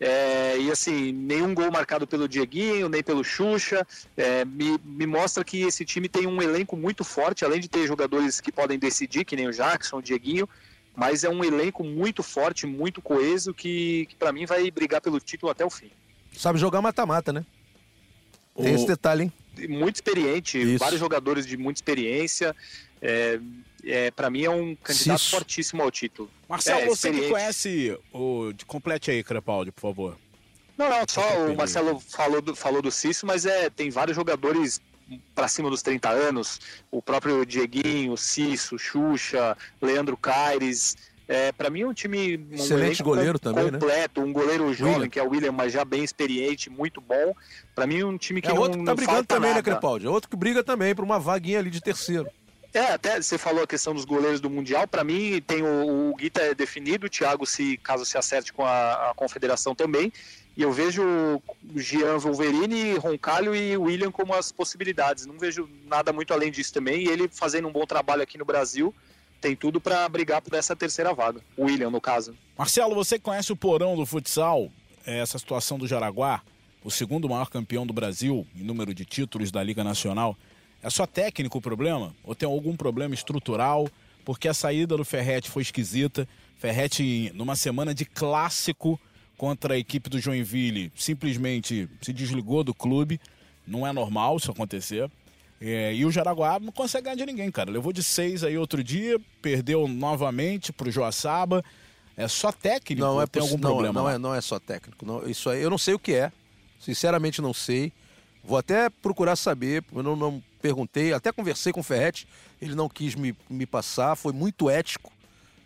é, e assim, nenhum gol marcado pelo Dieguinho, nem pelo Xuxa. É, me, me, mostra que esse time tem um elenco muito forte, além de ter jogadores que podem decidir, que nem o Jackson, o Dieguinho. Mas é um elenco muito forte, muito coeso, que, que para mim vai brigar pelo título até o fim. Sabe jogar mata-mata, né? Tem o... esse detalhe, hein? Muito experiente, Isso. vários jogadores de muita experiência. É, é, para mim é um candidato Cisso. fortíssimo ao título. Marcelo, é, você que conhece o. Complete aí, Crepaldi, por favor. Não, não, só o Marcelo falou do, falou do Cício, mas é, tem vários jogadores para cima dos 30 anos, o próprio Dieguinho, Cício, Xuxa, Leandro Caires. É, para mim é um time um excelente goleiro com, também, né? completo, né? um goleiro jovem William. que é o William, mas já bem experiente, muito bom. Para mim é um time que é não, outro que tá brigando também, né, nada. né, Crepaldi? É outro que briga também por uma vaguinha ali de terceiro. É, até você falou a questão dos goleiros do Mundial. Para mim, tem o, o Guita é definido, o Thiago, se caso se acerte com a, a confederação também. E eu vejo o Gian Wolverine, Roncalho e William como as possibilidades. Não vejo nada muito além disso também. E ele fazendo um bom trabalho aqui no Brasil, tem tudo para brigar por essa terceira vaga. O William, no caso. Marcelo, você conhece o porão do futsal? É, essa situação do Jaraguá, o segundo maior campeão do Brasil em número de títulos da Liga Nacional. É só técnico o problema? Ou tem algum problema estrutural? Porque a saída do Ferrete foi esquisita. Ferrete, numa semana de clássico contra a equipe do Joinville, simplesmente se desligou do clube. Não é normal isso acontecer. É, e o Jaraguá não consegue ganhar de ninguém, cara. Levou de seis aí outro dia, perdeu novamente pro Joaçaba. É só técnico? Não, é tem algum não, problema? Não, é, não é só técnico. Não, isso aí, eu não sei o que é. Sinceramente, não sei. Vou até procurar saber, eu não, não perguntei, até conversei com o Ferretti, ele não quis me, me passar, foi muito ético.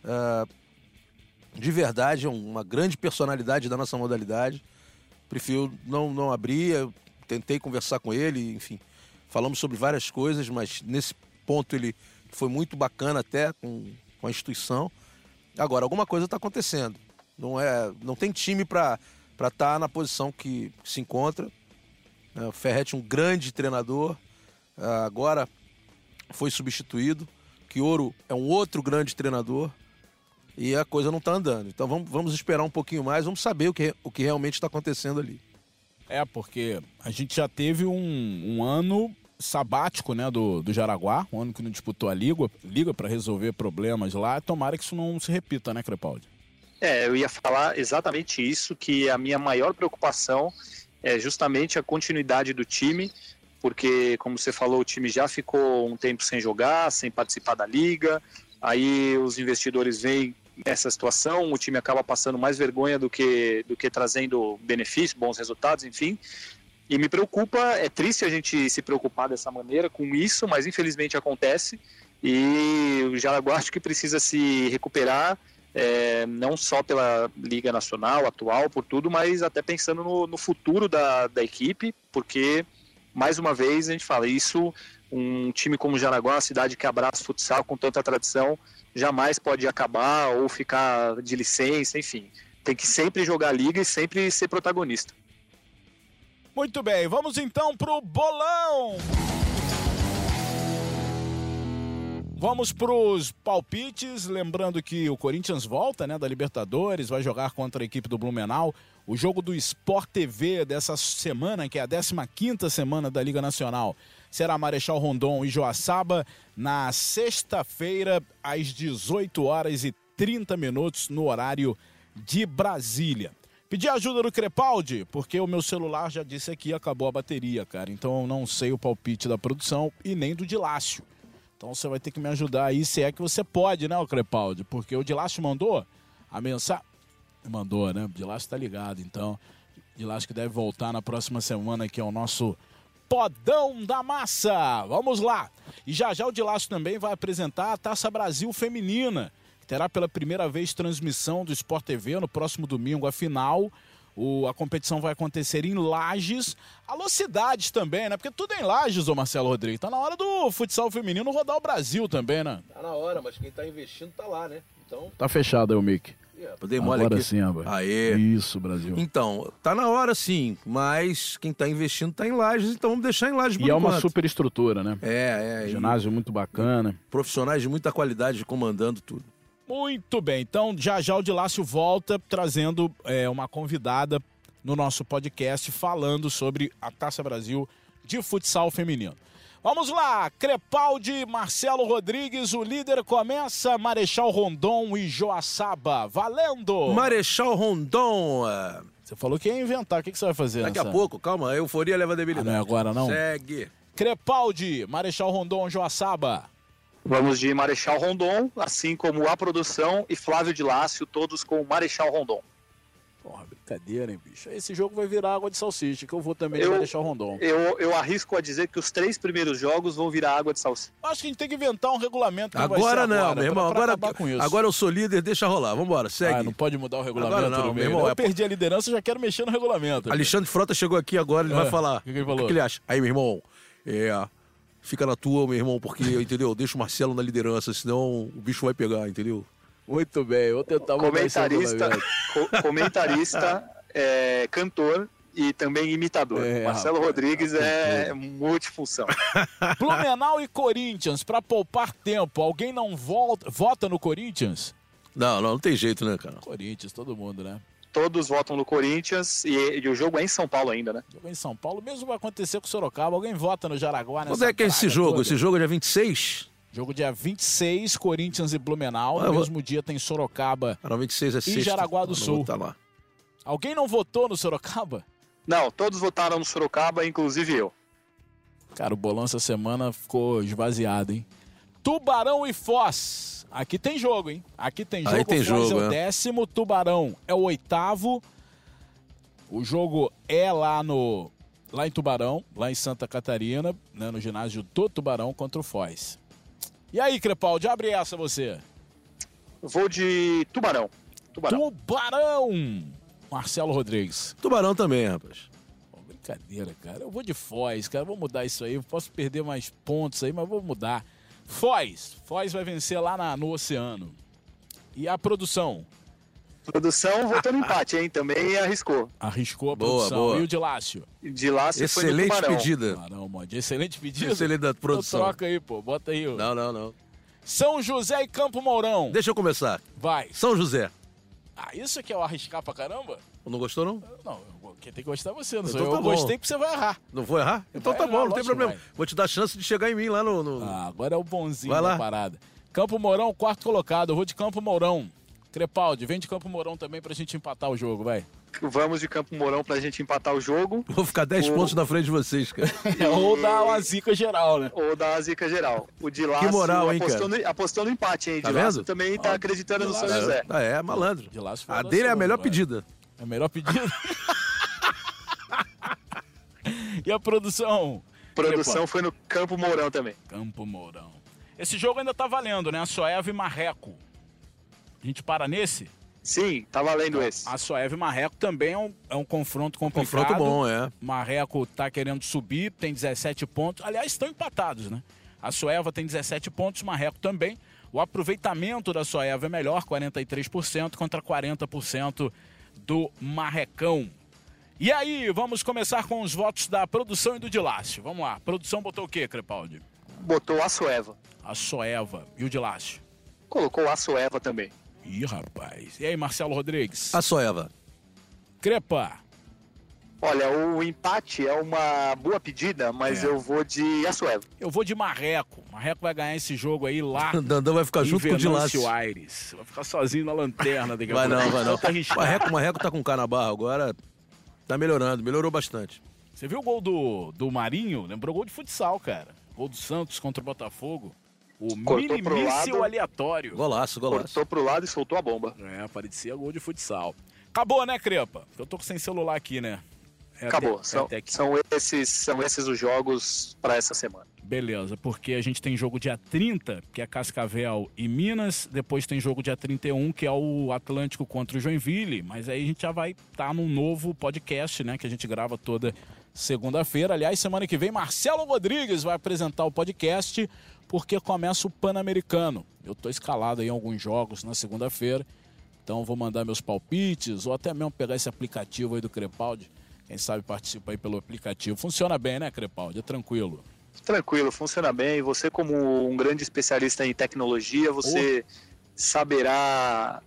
Uh, de verdade, é uma grande personalidade da nossa modalidade. Prefiro não, não abrir, eu tentei conversar com ele, enfim. Falamos sobre várias coisas, mas nesse ponto ele foi muito bacana até com, com a instituição. Agora, alguma coisa está acontecendo. Não, é, não tem time para estar tá na posição que se encontra. É, o Ferretti, um grande treinador, é, agora foi substituído. Quioro é um outro grande treinador e a coisa não está andando. Então vamos, vamos esperar um pouquinho mais, vamos saber o que, o que realmente está acontecendo ali. É, porque a gente já teve um, um ano sabático né, do, do Jaraguá, um ano que não disputou a Liga, Liga para resolver problemas lá. Tomara que isso não se repita, né, Crepaldi? É, eu ia falar exatamente isso, que a minha maior preocupação é justamente a continuidade do time, porque, como você falou, o time já ficou um tempo sem jogar, sem participar da liga, aí os investidores veem essa situação, o time acaba passando mais vergonha do que, do que trazendo benefícios, bons resultados, enfim. E me preocupa, é triste a gente se preocupar dessa maneira com isso, mas infelizmente acontece. E o Jaraguá acho que precisa se recuperar é, não só pela Liga Nacional atual, por tudo, mas até pensando no, no futuro da, da equipe, porque, mais uma vez, a gente fala, isso, um time como Jaraguá, uma cidade que abraça futsal com tanta tradição, jamais pode acabar ou ficar de licença, enfim. Tem que sempre jogar a liga e sempre ser protagonista. Muito bem, vamos então pro bolão! Vamos para os palpites, lembrando que o Corinthians volta, né, da Libertadores, vai jogar contra a equipe do Blumenau. O jogo do Sport TV dessa semana, que é a 15ª semana da Liga Nacional, será Marechal Rondon e Joaçaba na sexta-feira às 18 horas e 30 minutos no horário de Brasília. Pedi ajuda do Crepaldi, porque o meu celular já disse aqui acabou a bateria, cara. Então eu não sei o palpite da produção e nem do Dilácio. Então você vai ter que me ajudar aí, se é que você pode, né, o Crepaldi? Porque o Dilácio mandou a mensagem. Mandou, né? O Dilácio tá ligado, então. Dilácio que deve voltar na próxima semana, que é o nosso Podão da Massa. Vamos lá. E já já o Dilácio também vai apresentar a Taça Brasil Feminina. Que terá pela primeira vez transmissão do Sport TV no próximo domingo, a final. O, a competição vai acontecer em Lages. Alô, cidades também, né? Porque tudo é em Lages, ô Marcelo Rodrigues. Tá na hora do futsal feminino rodar o Brasil também, né? Tá na hora, mas quem tá investindo tá lá, né? Então, Tá fechado aí o mic. dei mole Agora aqui. sim, rapaz. Aê. Isso, Brasil. Então, tá na hora sim, mas quem tá investindo tá em Lages, então vamos deixar em Lages por E é uma enquanto. super estrutura, né? É, é. e Ginásio muito bacana. Profissionais de muita qualidade comandando tudo. Muito bem, então já já o Dilácio volta trazendo é, uma convidada no nosso podcast falando sobre a Taça Brasil de futsal feminino. Vamos lá, Crepaldi, Marcelo Rodrigues, o líder começa, Marechal Rondon e Joaçaba, valendo! Marechal Rondon. é, Você falou que ia inventar, o que, que você vai fazer? Daqui a nessa- pouco, calma, a euforia leva a Ah, debilidade. não é agora não? Segue. Crepaldi, Marechal Rondon, Joaçaba. Vamos de Marechal Rondon, assim como a produção e Flávio de Lácio, todos com Marechal Rondon. Porra, brincadeira, hein, bicho? Esse jogo vai virar água de salsicha, que eu vou também de Eu- Marechal Rondon. Eu, eu arrisco a dizer que os três primeiros jogos vão virar água de salsicha. Acho que a gente tem que inventar um regulamento. que Agora não, agora, meu irmão. pra- pra Agora, acabar com isso. agora eu sou líder, deixa rolar. Vambora, segue. Ah, não pode mudar o regulamento Agora não, meu irmão, Eu é- perdi a liderança, já quero mexer no regulamento. Alexandre Frota chegou aqui agora, ele É, vai falar. o que que ele falou? O que ele acha? Aí, meu irmão, é. Fica na tua, meu irmão, porque, entendeu? Deixa o Marcelo na liderança, senão o bicho vai pegar, entendeu? Muito bem, eu vou tentar esse Comentarista, co- comentarista é, cantor e também imitador. É, Marcelo rapaz, Rodrigues é multifunção. Blumenau e Corinthians, pra poupar tempo, alguém não volta, vota no Corinthians? Não, não, não tem jeito, né, cara? Corinthians, todo mundo, né? Todos votam no Corinthians e, e o jogo é em São Paulo ainda, né? Jogo em São Paulo, mesmo vai acontecer com o Sorocaba. Alguém vota no Jaraguá nessa Quando é que é esse jogo? toda? Esse jogo é dia 26? Jogo dia 26, Corinthians e Blumenau. Ah, No eu vou- mesmo dia tem Sorocaba. Ah, não, 26 é sexta. Jaraguá do Ah, Sul. lá. Alguém não votou no Sorocaba? Não, todos votaram no Sorocaba, inclusive eu. Cara, o bolão essa semana ficou esvaziado, hein? Tubarão e Foz. Aqui tem jogo, hein? Aqui tem jogo. Aí tem o Foz jogo, é o décimo, Tubarão é o oitavo. O jogo é lá no lá em Tubarão, lá em Santa Catarina, né, no ginásio do Tubarão contra o Foz. E aí, Crepaldi, abre essa você. Vou de Tubarão. Tubarão. Tubarão! Marcelo Rodrigues. Tubarão também, rapaz. Pô, brincadeira, cara. Eu vou de Foz, cara. Vou mudar isso aí. Eu posso perder mais pontos aí, mas vou mudar. Foz. Foz vai vencer lá na- no oceano. E a produção? Produção votou no empate, hein? Também arriscou. Arriscou a Boa, produção. boa. E o de Lácio? De lá se foi no Excelente pedida. Tubarão, Mode. Excelente pedido. Excelente da produção. Então troca aí, pô. Bota aí. ó. Não, não, não. São José e Campo Mourão. Deixa eu começar. Vai. São José. Ah, isso aqui é o arriscar pra caramba? Não gostou, não? Não, quem tem que gostar é você. Não sou Então eu. tá eu gostei porque você vai errar. Não vou errar? Então Vai tá errar, bom, não tem que problema. vai. Vou te dar chance de chegar em mim lá no. no- Ah, agora é o bonzinho Vai da lá. parada. Campo Mourão, quarto colocado. Eu vou de Campo Mourão. Crepaldi, vem de Campo Mourão também pra gente empatar o jogo, vai. Vamos de Campo Mourão pra gente empatar o jogo. Vou ficar 10 O- pontos na frente de vocês, cara. Ou dar uma zica geral, né? Ou da zica geral. O de Lácio moral, hein, apostou, no, apostou no empate, hein? Tá de vendo? também tá acreditando no São Lácio. José. Ah, é, malandro. De lá for A da dele é a sua, melhor vai. pedida. É a melhor pedido. e a produção? Produção foi no Campo Mourão também. Campo Mourão. Esse jogo ainda tá valendo, né? A Soeva e Marreco. A gente para nesse? Sim, tá valendo esse. A Soeva e Marreco também é um, é um confronto complicado. Confronto bom, é. Marreco tá querendo subir, tem 17 pontos. Aliás, estão empatados, né? A Soeva tem 17 pontos, Marreco também. O aproveitamento da Soeva é melhor, 43% contra 40% do Marrecão. E aí, vamos começar com os votos da produção e do Dilácio. Vamos lá. A produção botou o quê, Crepaldi? Botou a Soeva. A Soeva e o Dilácio. Colocou a Soeva também. Ih, rapaz. E aí, Marcelo Rodrigues? A Soeva. Crepa. Olha, o empate é uma boa pedida, mas É. eu vou de Assueva. Eu vou de Marreco. Marreco vai ganhar esse jogo aí lá. Dandão vai ficar junto com o Dilácio. Aires. Vai ficar sozinho na lanterna daqui a Vai pouco. não, vai não. Arriscar. Marreco, Marreco tá com o cara na barra agora. Tá melhorando, melhorou bastante. Você viu o gol do, do Marinho? Lembrou gol de futsal, cara. Gol do Santos contra o Botafogo. O lado. aleatório. Golaço, golaço. Cortou pro lado e soltou a bomba. É, parecia gol de futsal. Acabou, né, Crepa? Eu tô sem celular aqui, né? É Acabou. até- são, é até que- são, esses, são esses os jogos para essa semana. Beleza, porque a gente tem jogo dia 30, que é Cascavel e Minas, depois tem jogo dia 31, que é o Atlântico contra o Joinville, mas aí a gente já vai estar num novo podcast, né, que a gente grava toda segunda-feira. Aliás, semana que vem Marcelo Rodrigues vai apresentar o podcast, porque começa o Pan-Americano. Eu tô escalado em alguns jogos na segunda-feira, então vou mandar meus palpites, ou até mesmo pegar esse aplicativo aí do Crepaldi. Quem sabe participa aí pelo aplicativo. Funciona bem, né, Crepaldi? É tranquilo. Tranquilo, funciona bem. Você, como um grande especialista em tecnologia, você saberá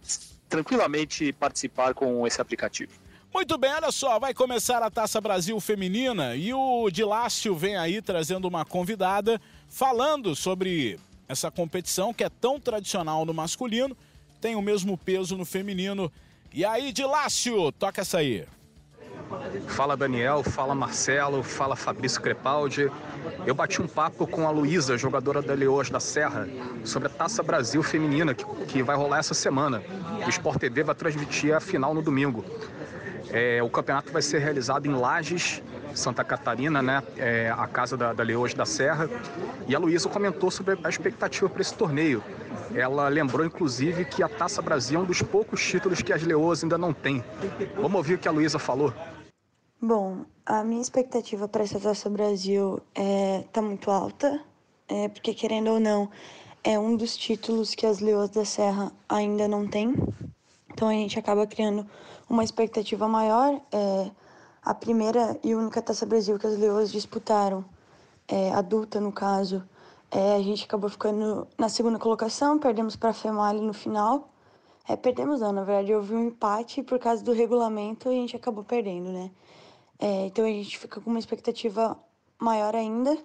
tranquilamente participar com esse aplicativo. Muito bem, olha só, vai começar a Taça Brasil Feminina e o Dilácio vem aí trazendo uma convidada falando sobre essa competição que é tão tradicional no masculino, tem o mesmo peso no feminino. E aí, Dilácio, toca essa aí. Fala Daniel, fala Marcelo, fala Fabrício Crepaldi. Eu bati um papo com a Luísa, jogadora da Leoas da Serra, sobre a Taça Brasil Feminina, que, que vai rolar essa semana. O Sport TV vai transmitir a final no domingo. É, o campeonato vai ser realizado em Lages, Santa Catarina, né? É, a casa da, da da Serra. E a Luísa comentou sobre a expectativa para esse torneio. Ela lembrou, inclusive, que a Taça Brasil é um dos poucos títulos que as Leoas ainda não têm. Vamos ouvir o que a Luísa falou. Bom, a minha expectativa para essa Taça Brasil é tá muito alta, é, porque querendo ou não, é um dos títulos que as Leoas da Serra ainda não têm. Então a gente acaba criando uma expectativa maior. É, a primeira e única Taça Brasil que as Leoas disputaram, é, adulta no caso, é, a gente acabou ficando na segunda colocação, perdemos para a Female no final. É, perdemos não, na verdade houve um empate por causa do regulamento e a gente acabou perdendo, né? É, então a gente fica com uma expectativa maior ainda,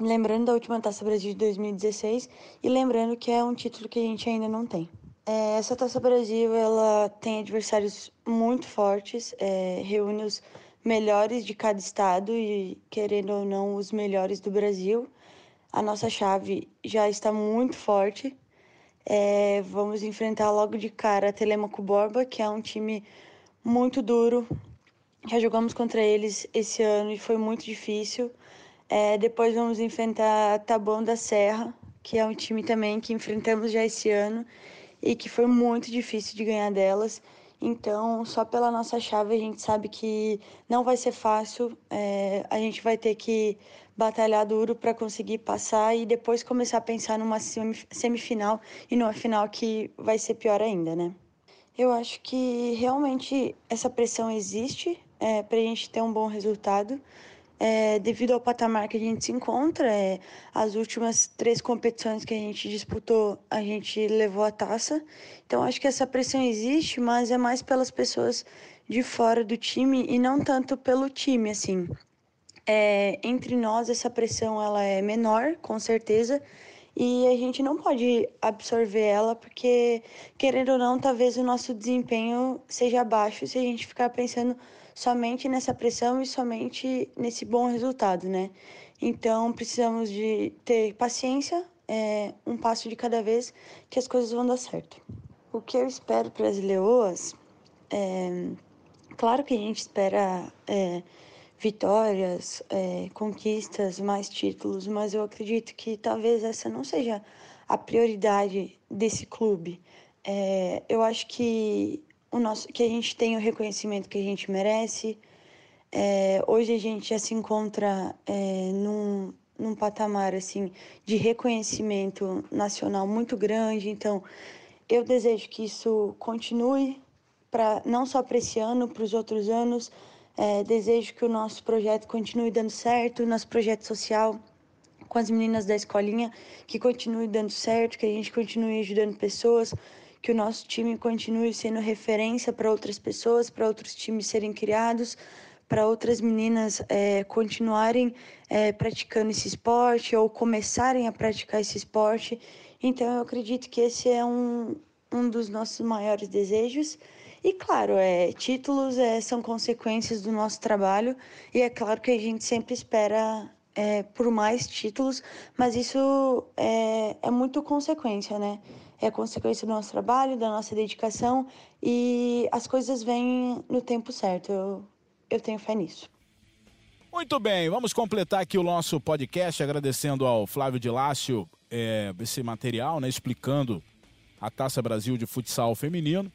lembrando da última Taça Brasil de 2016 e lembrando que é um título que a gente ainda não tem. É, essa Taça Brasil ela tem adversários muito fortes, é, reúne os melhores de cada estado e, querendo ou não, os melhores do Brasil. A nossa chave já está muito forte. É, vamos enfrentar logo de cara a Telemaco Borba, que é um time muito duro, já jogamos contra eles esse ano e foi muito difícil. É, depois vamos enfrentar Taboão da Serra, que é um time também que enfrentamos já esse ano e que foi muito difícil de ganhar delas. Então, só pela nossa chave, a gente sabe que não vai ser fácil. É, a gente vai ter que batalhar duro para conseguir passar e depois começar a pensar numa semifinal e numa final que vai ser pior ainda, né? Eu acho que realmente essa pressão existe é, para a gente ter um bom resultado. É, devido ao patamar que a gente se encontra, é, as últimas três competições que a gente disputou, a gente levou a taça. Então, acho que essa pressão existe, mas é mais pelas pessoas de fora do time e não tanto pelo time, assim. É, entre nós, essa pressão ela é menor, com certeza, e a gente não pode absorver ela porque, querendo ou não, talvez o nosso desempenho seja baixo se a gente ficar pensando somente nessa pressão e somente nesse bom resultado, né? Então precisamos de ter paciência, é, um passo de cada vez, que as coisas vão dar certo. O que eu espero para as leoas é, claro que a gente espera é, vitórias, é, conquistas, mais títulos, mas eu acredito que talvez essa não seja a prioridade desse clube. É, eu acho que o nosso, que a gente tem o reconhecimento que a gente merece. É, hoje a gente já se encontra é, num, num patamar assim de reconhecimento nacional muito grande. Então, eu desejo que isso continue para não só para esse ano, para os outros anos. É, desejo que o nosso projeto continue dando certo, nosso projeto social com as meninas da escolinha, que continue dando certo, que a gente continue ajudando pessoas, que o nosso time continue sendo referência para outras pessoas, para outros times serem criados, para outras meninas é, continuarem é, praticando esse esporte ou começarem a praticar esse esporte. Então, eu acredito que esse é um, um dos nossos maiores desejos. E claro, é, títulos é, são consequências do nosso trabalho, e é claro que a gente sempre espera é, por mais títulos, mas isso é, é muito consequência, né? É consequência do nosso trabalho, da nossa dedicação, e as coisas vêm no tempo certo. Eu, eu tenho fé nisso. Muito bem, vamos completar aqui o nosso podcast agradecendo ao Flávio de Lácio é, esse material, né, explicando a Taça Brasil de futsal feminino.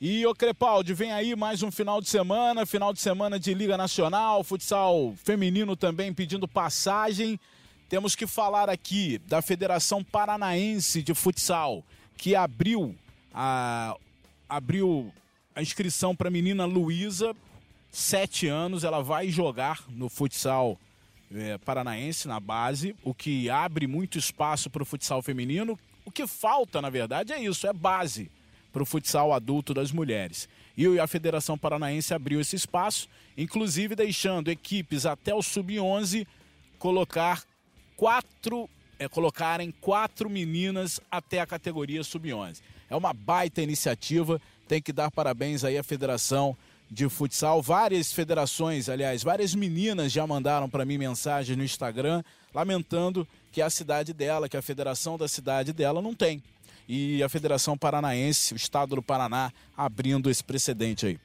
E o Crepaldi, vem aí mais um final de semana, final de semana de Liga Nacional, futsal feminino também pedindo passagem. Temos que falar aqui da Federação Paranaense de Futsal, que abriu a, abriu a inscrição para a menina Luísa, sete anos, ela vai jogar no futsal é, paranaense na base, o que abre muito espaço para o futsal feminino. O que falta, na verdade, é isso, é base para o futsal adulto das mulheres. E a Federação Paranaense abriu esse espaço, inclusive deixando equipes até o sub-11 colocar quatro, é, colocarem quatro meninas até a categoria sub-11. É uma baita iniciativa, tem que dar parabéns aí à Federação de Futsal. Várias federações, aliás, várias meninas já mandaram para mim mensagens no Instagram lamentando que a cidade dela, que a federação da cidade dela não tem. E a Federação Paranaense, o Estado do Paraná, abrindo esse precedente aí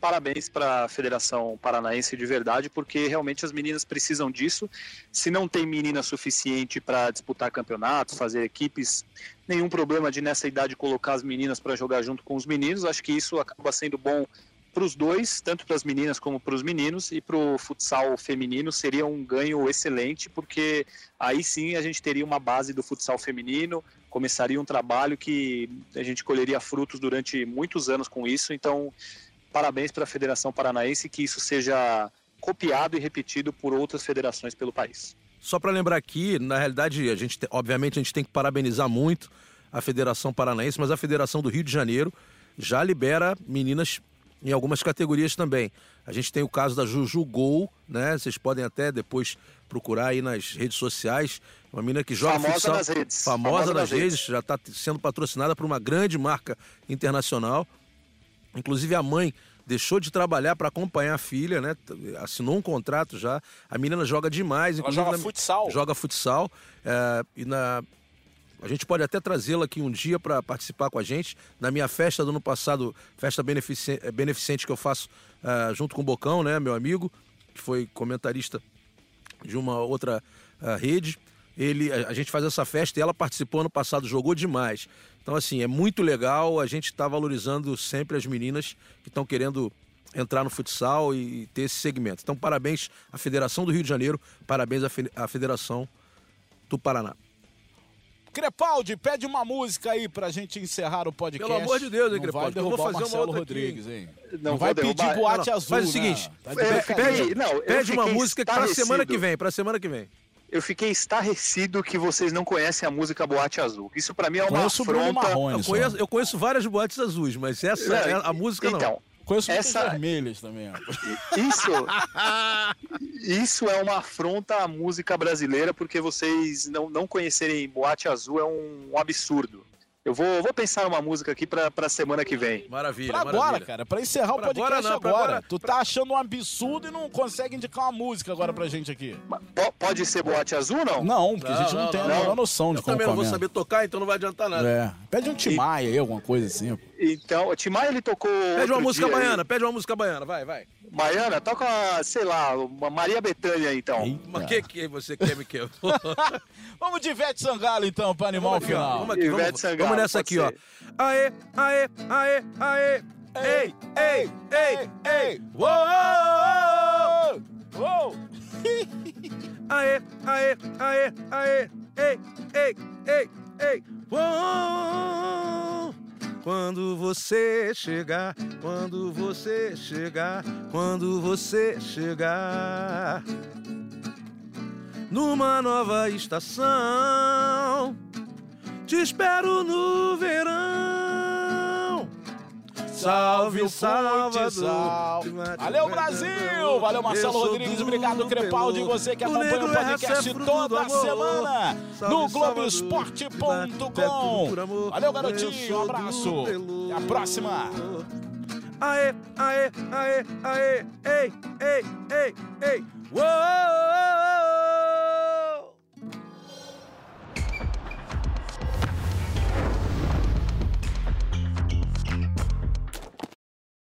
parabéns para a Federação Paranaense de verdade, porque realmente as meninas precisam disso. Se não tem menina suficiente para disputar campeonatos, fazer equipes, nenhum problema de nessa idade colocar as meninas para jogar junto com os meninos. Acho que isso acaba sendo bom para os dois, tanto para as meninas como para os meninos, e para o futsal feminino seria um ganho excelente, porque aí sim a gente teria uma base do futsal feminino, começaria um trabalho que a gente colheria frutos durante muitos anos com isso. Então, parabéns para a Federação Paranaense que isso seja copiado e repetido por outras federações pelo país. Só para lembrar aqui, na realidade, a gente, obviamente, a gente tem que parabenizar muito a Federação Paranaense, mas a Federação do Rio de Janeiro já libera meninas em algumas categorias também. A gente tem o caso da Juju Gol, né? Vocês podem até depois procurar aí nas redes sociais. Uma menina que joga famosa futsal, nas redes. famosa, Famosa nas nas redes, redes. já está sendo patrocinada por uma grande marca internacional. Inclusive a mãe deixou de trabalhar para acompanhar a filha, né? Assinou um contrato já. A menina joga demais. Ela joga na- futsal. Joga futsal. é, e na... A gente pode até trazê-la aqui um dia para participar com a gente. Na minha festa do ano passado, festa benefici- eh, beneficente que eu faço ah, junto com o Bocão, né, meu amigo, que foi comentarista de uma outra ah, rede. Ele, a, a gente faz essa festa e ela participou ano passado, jogou demais. Então, assim, é muito legal. A gente está valorizando sempre as meninas que estão querendo entrar no futsal e, ter esse segmento. Então, parabéns à Federação do Rio de Janeiro, parabéns à, Fe- à Federação do Paraná. Crepaldi, pede uma música aí pra gente encerrar o podcast. Pelo amor de Deus, hein, Não Crepaldi, vai eu vou derrubar o fazer uma Marcelo outra aqui. Rodrigues, hein? Não Não, vai vou pedir derrubar. boate Não, não, azul, faz o né? seguinte, Tá É, pede- Pede uma música para semana que vem, para semana que vem. Eu fiquei estarrecido que vocês não conhecem a música Boate Azul. Isso para mim é uma Conheço afronta. Marrone. Eu conheço, eu conheço várias boates azuis, mas essa Não, é a música não. Então, Conheço muitas Essa- vermelhas também. ó. Isso, isso é uma afronta à música brasileira, porque vocês não, não conhecerem Boate Azul é um, absurdo. Eu vou, vou pensar numa música aqui pra, pra semana que vem. Maravilha, Pra maravilha. agora, cara, pra encerrar o Pra podcast agora agora. não, pra agora- Tu tá achando um absurdo e não consegue indicar uma música agora pra gente aqui. Po- pode ser Boate Azul, não? Não, porque a gente não, Não, tem a não, menor não. noção de Eu como também não vou saber tocar, então não vai adiantar nada. É. Pede um Timaya aí, alguma coisa assim. pô. Então, o Timaya ele tocou. Pede uma música aí. baiana, pede uma música baiana, vai, vai. Baiana, toca, sei lá, uma Maria Bethânia então. Eita. Mas que que você quer me quer? Vamos de Ivete Sangalo, então, pra animar o final. Vamos aqui, Ivete vamos, Sangalo, vamos nessa pode aqui, ó. Aê, aê, aê, aê. Ei, ei, ei, ei. Uou! Uou! Aê, aê, aê, aê. Ei, ei, ei, ei. Uou! Quando você chegar, quando você chegar, quando você chegar numa nova estação, te espero no verão. Salve, Salvador. Sal. Valeu, Brasil! Valeu, Marcelo Rodrigues. do Obrigado, Crepaldi. Você que acompanha o é podcast toda semana Salve, no. Globoesporte.com. Valeu, Eu garotinho. Um abraço. Até a próxima. Aê, aê, aê, aê, ei, ei, ei, ei. Uou!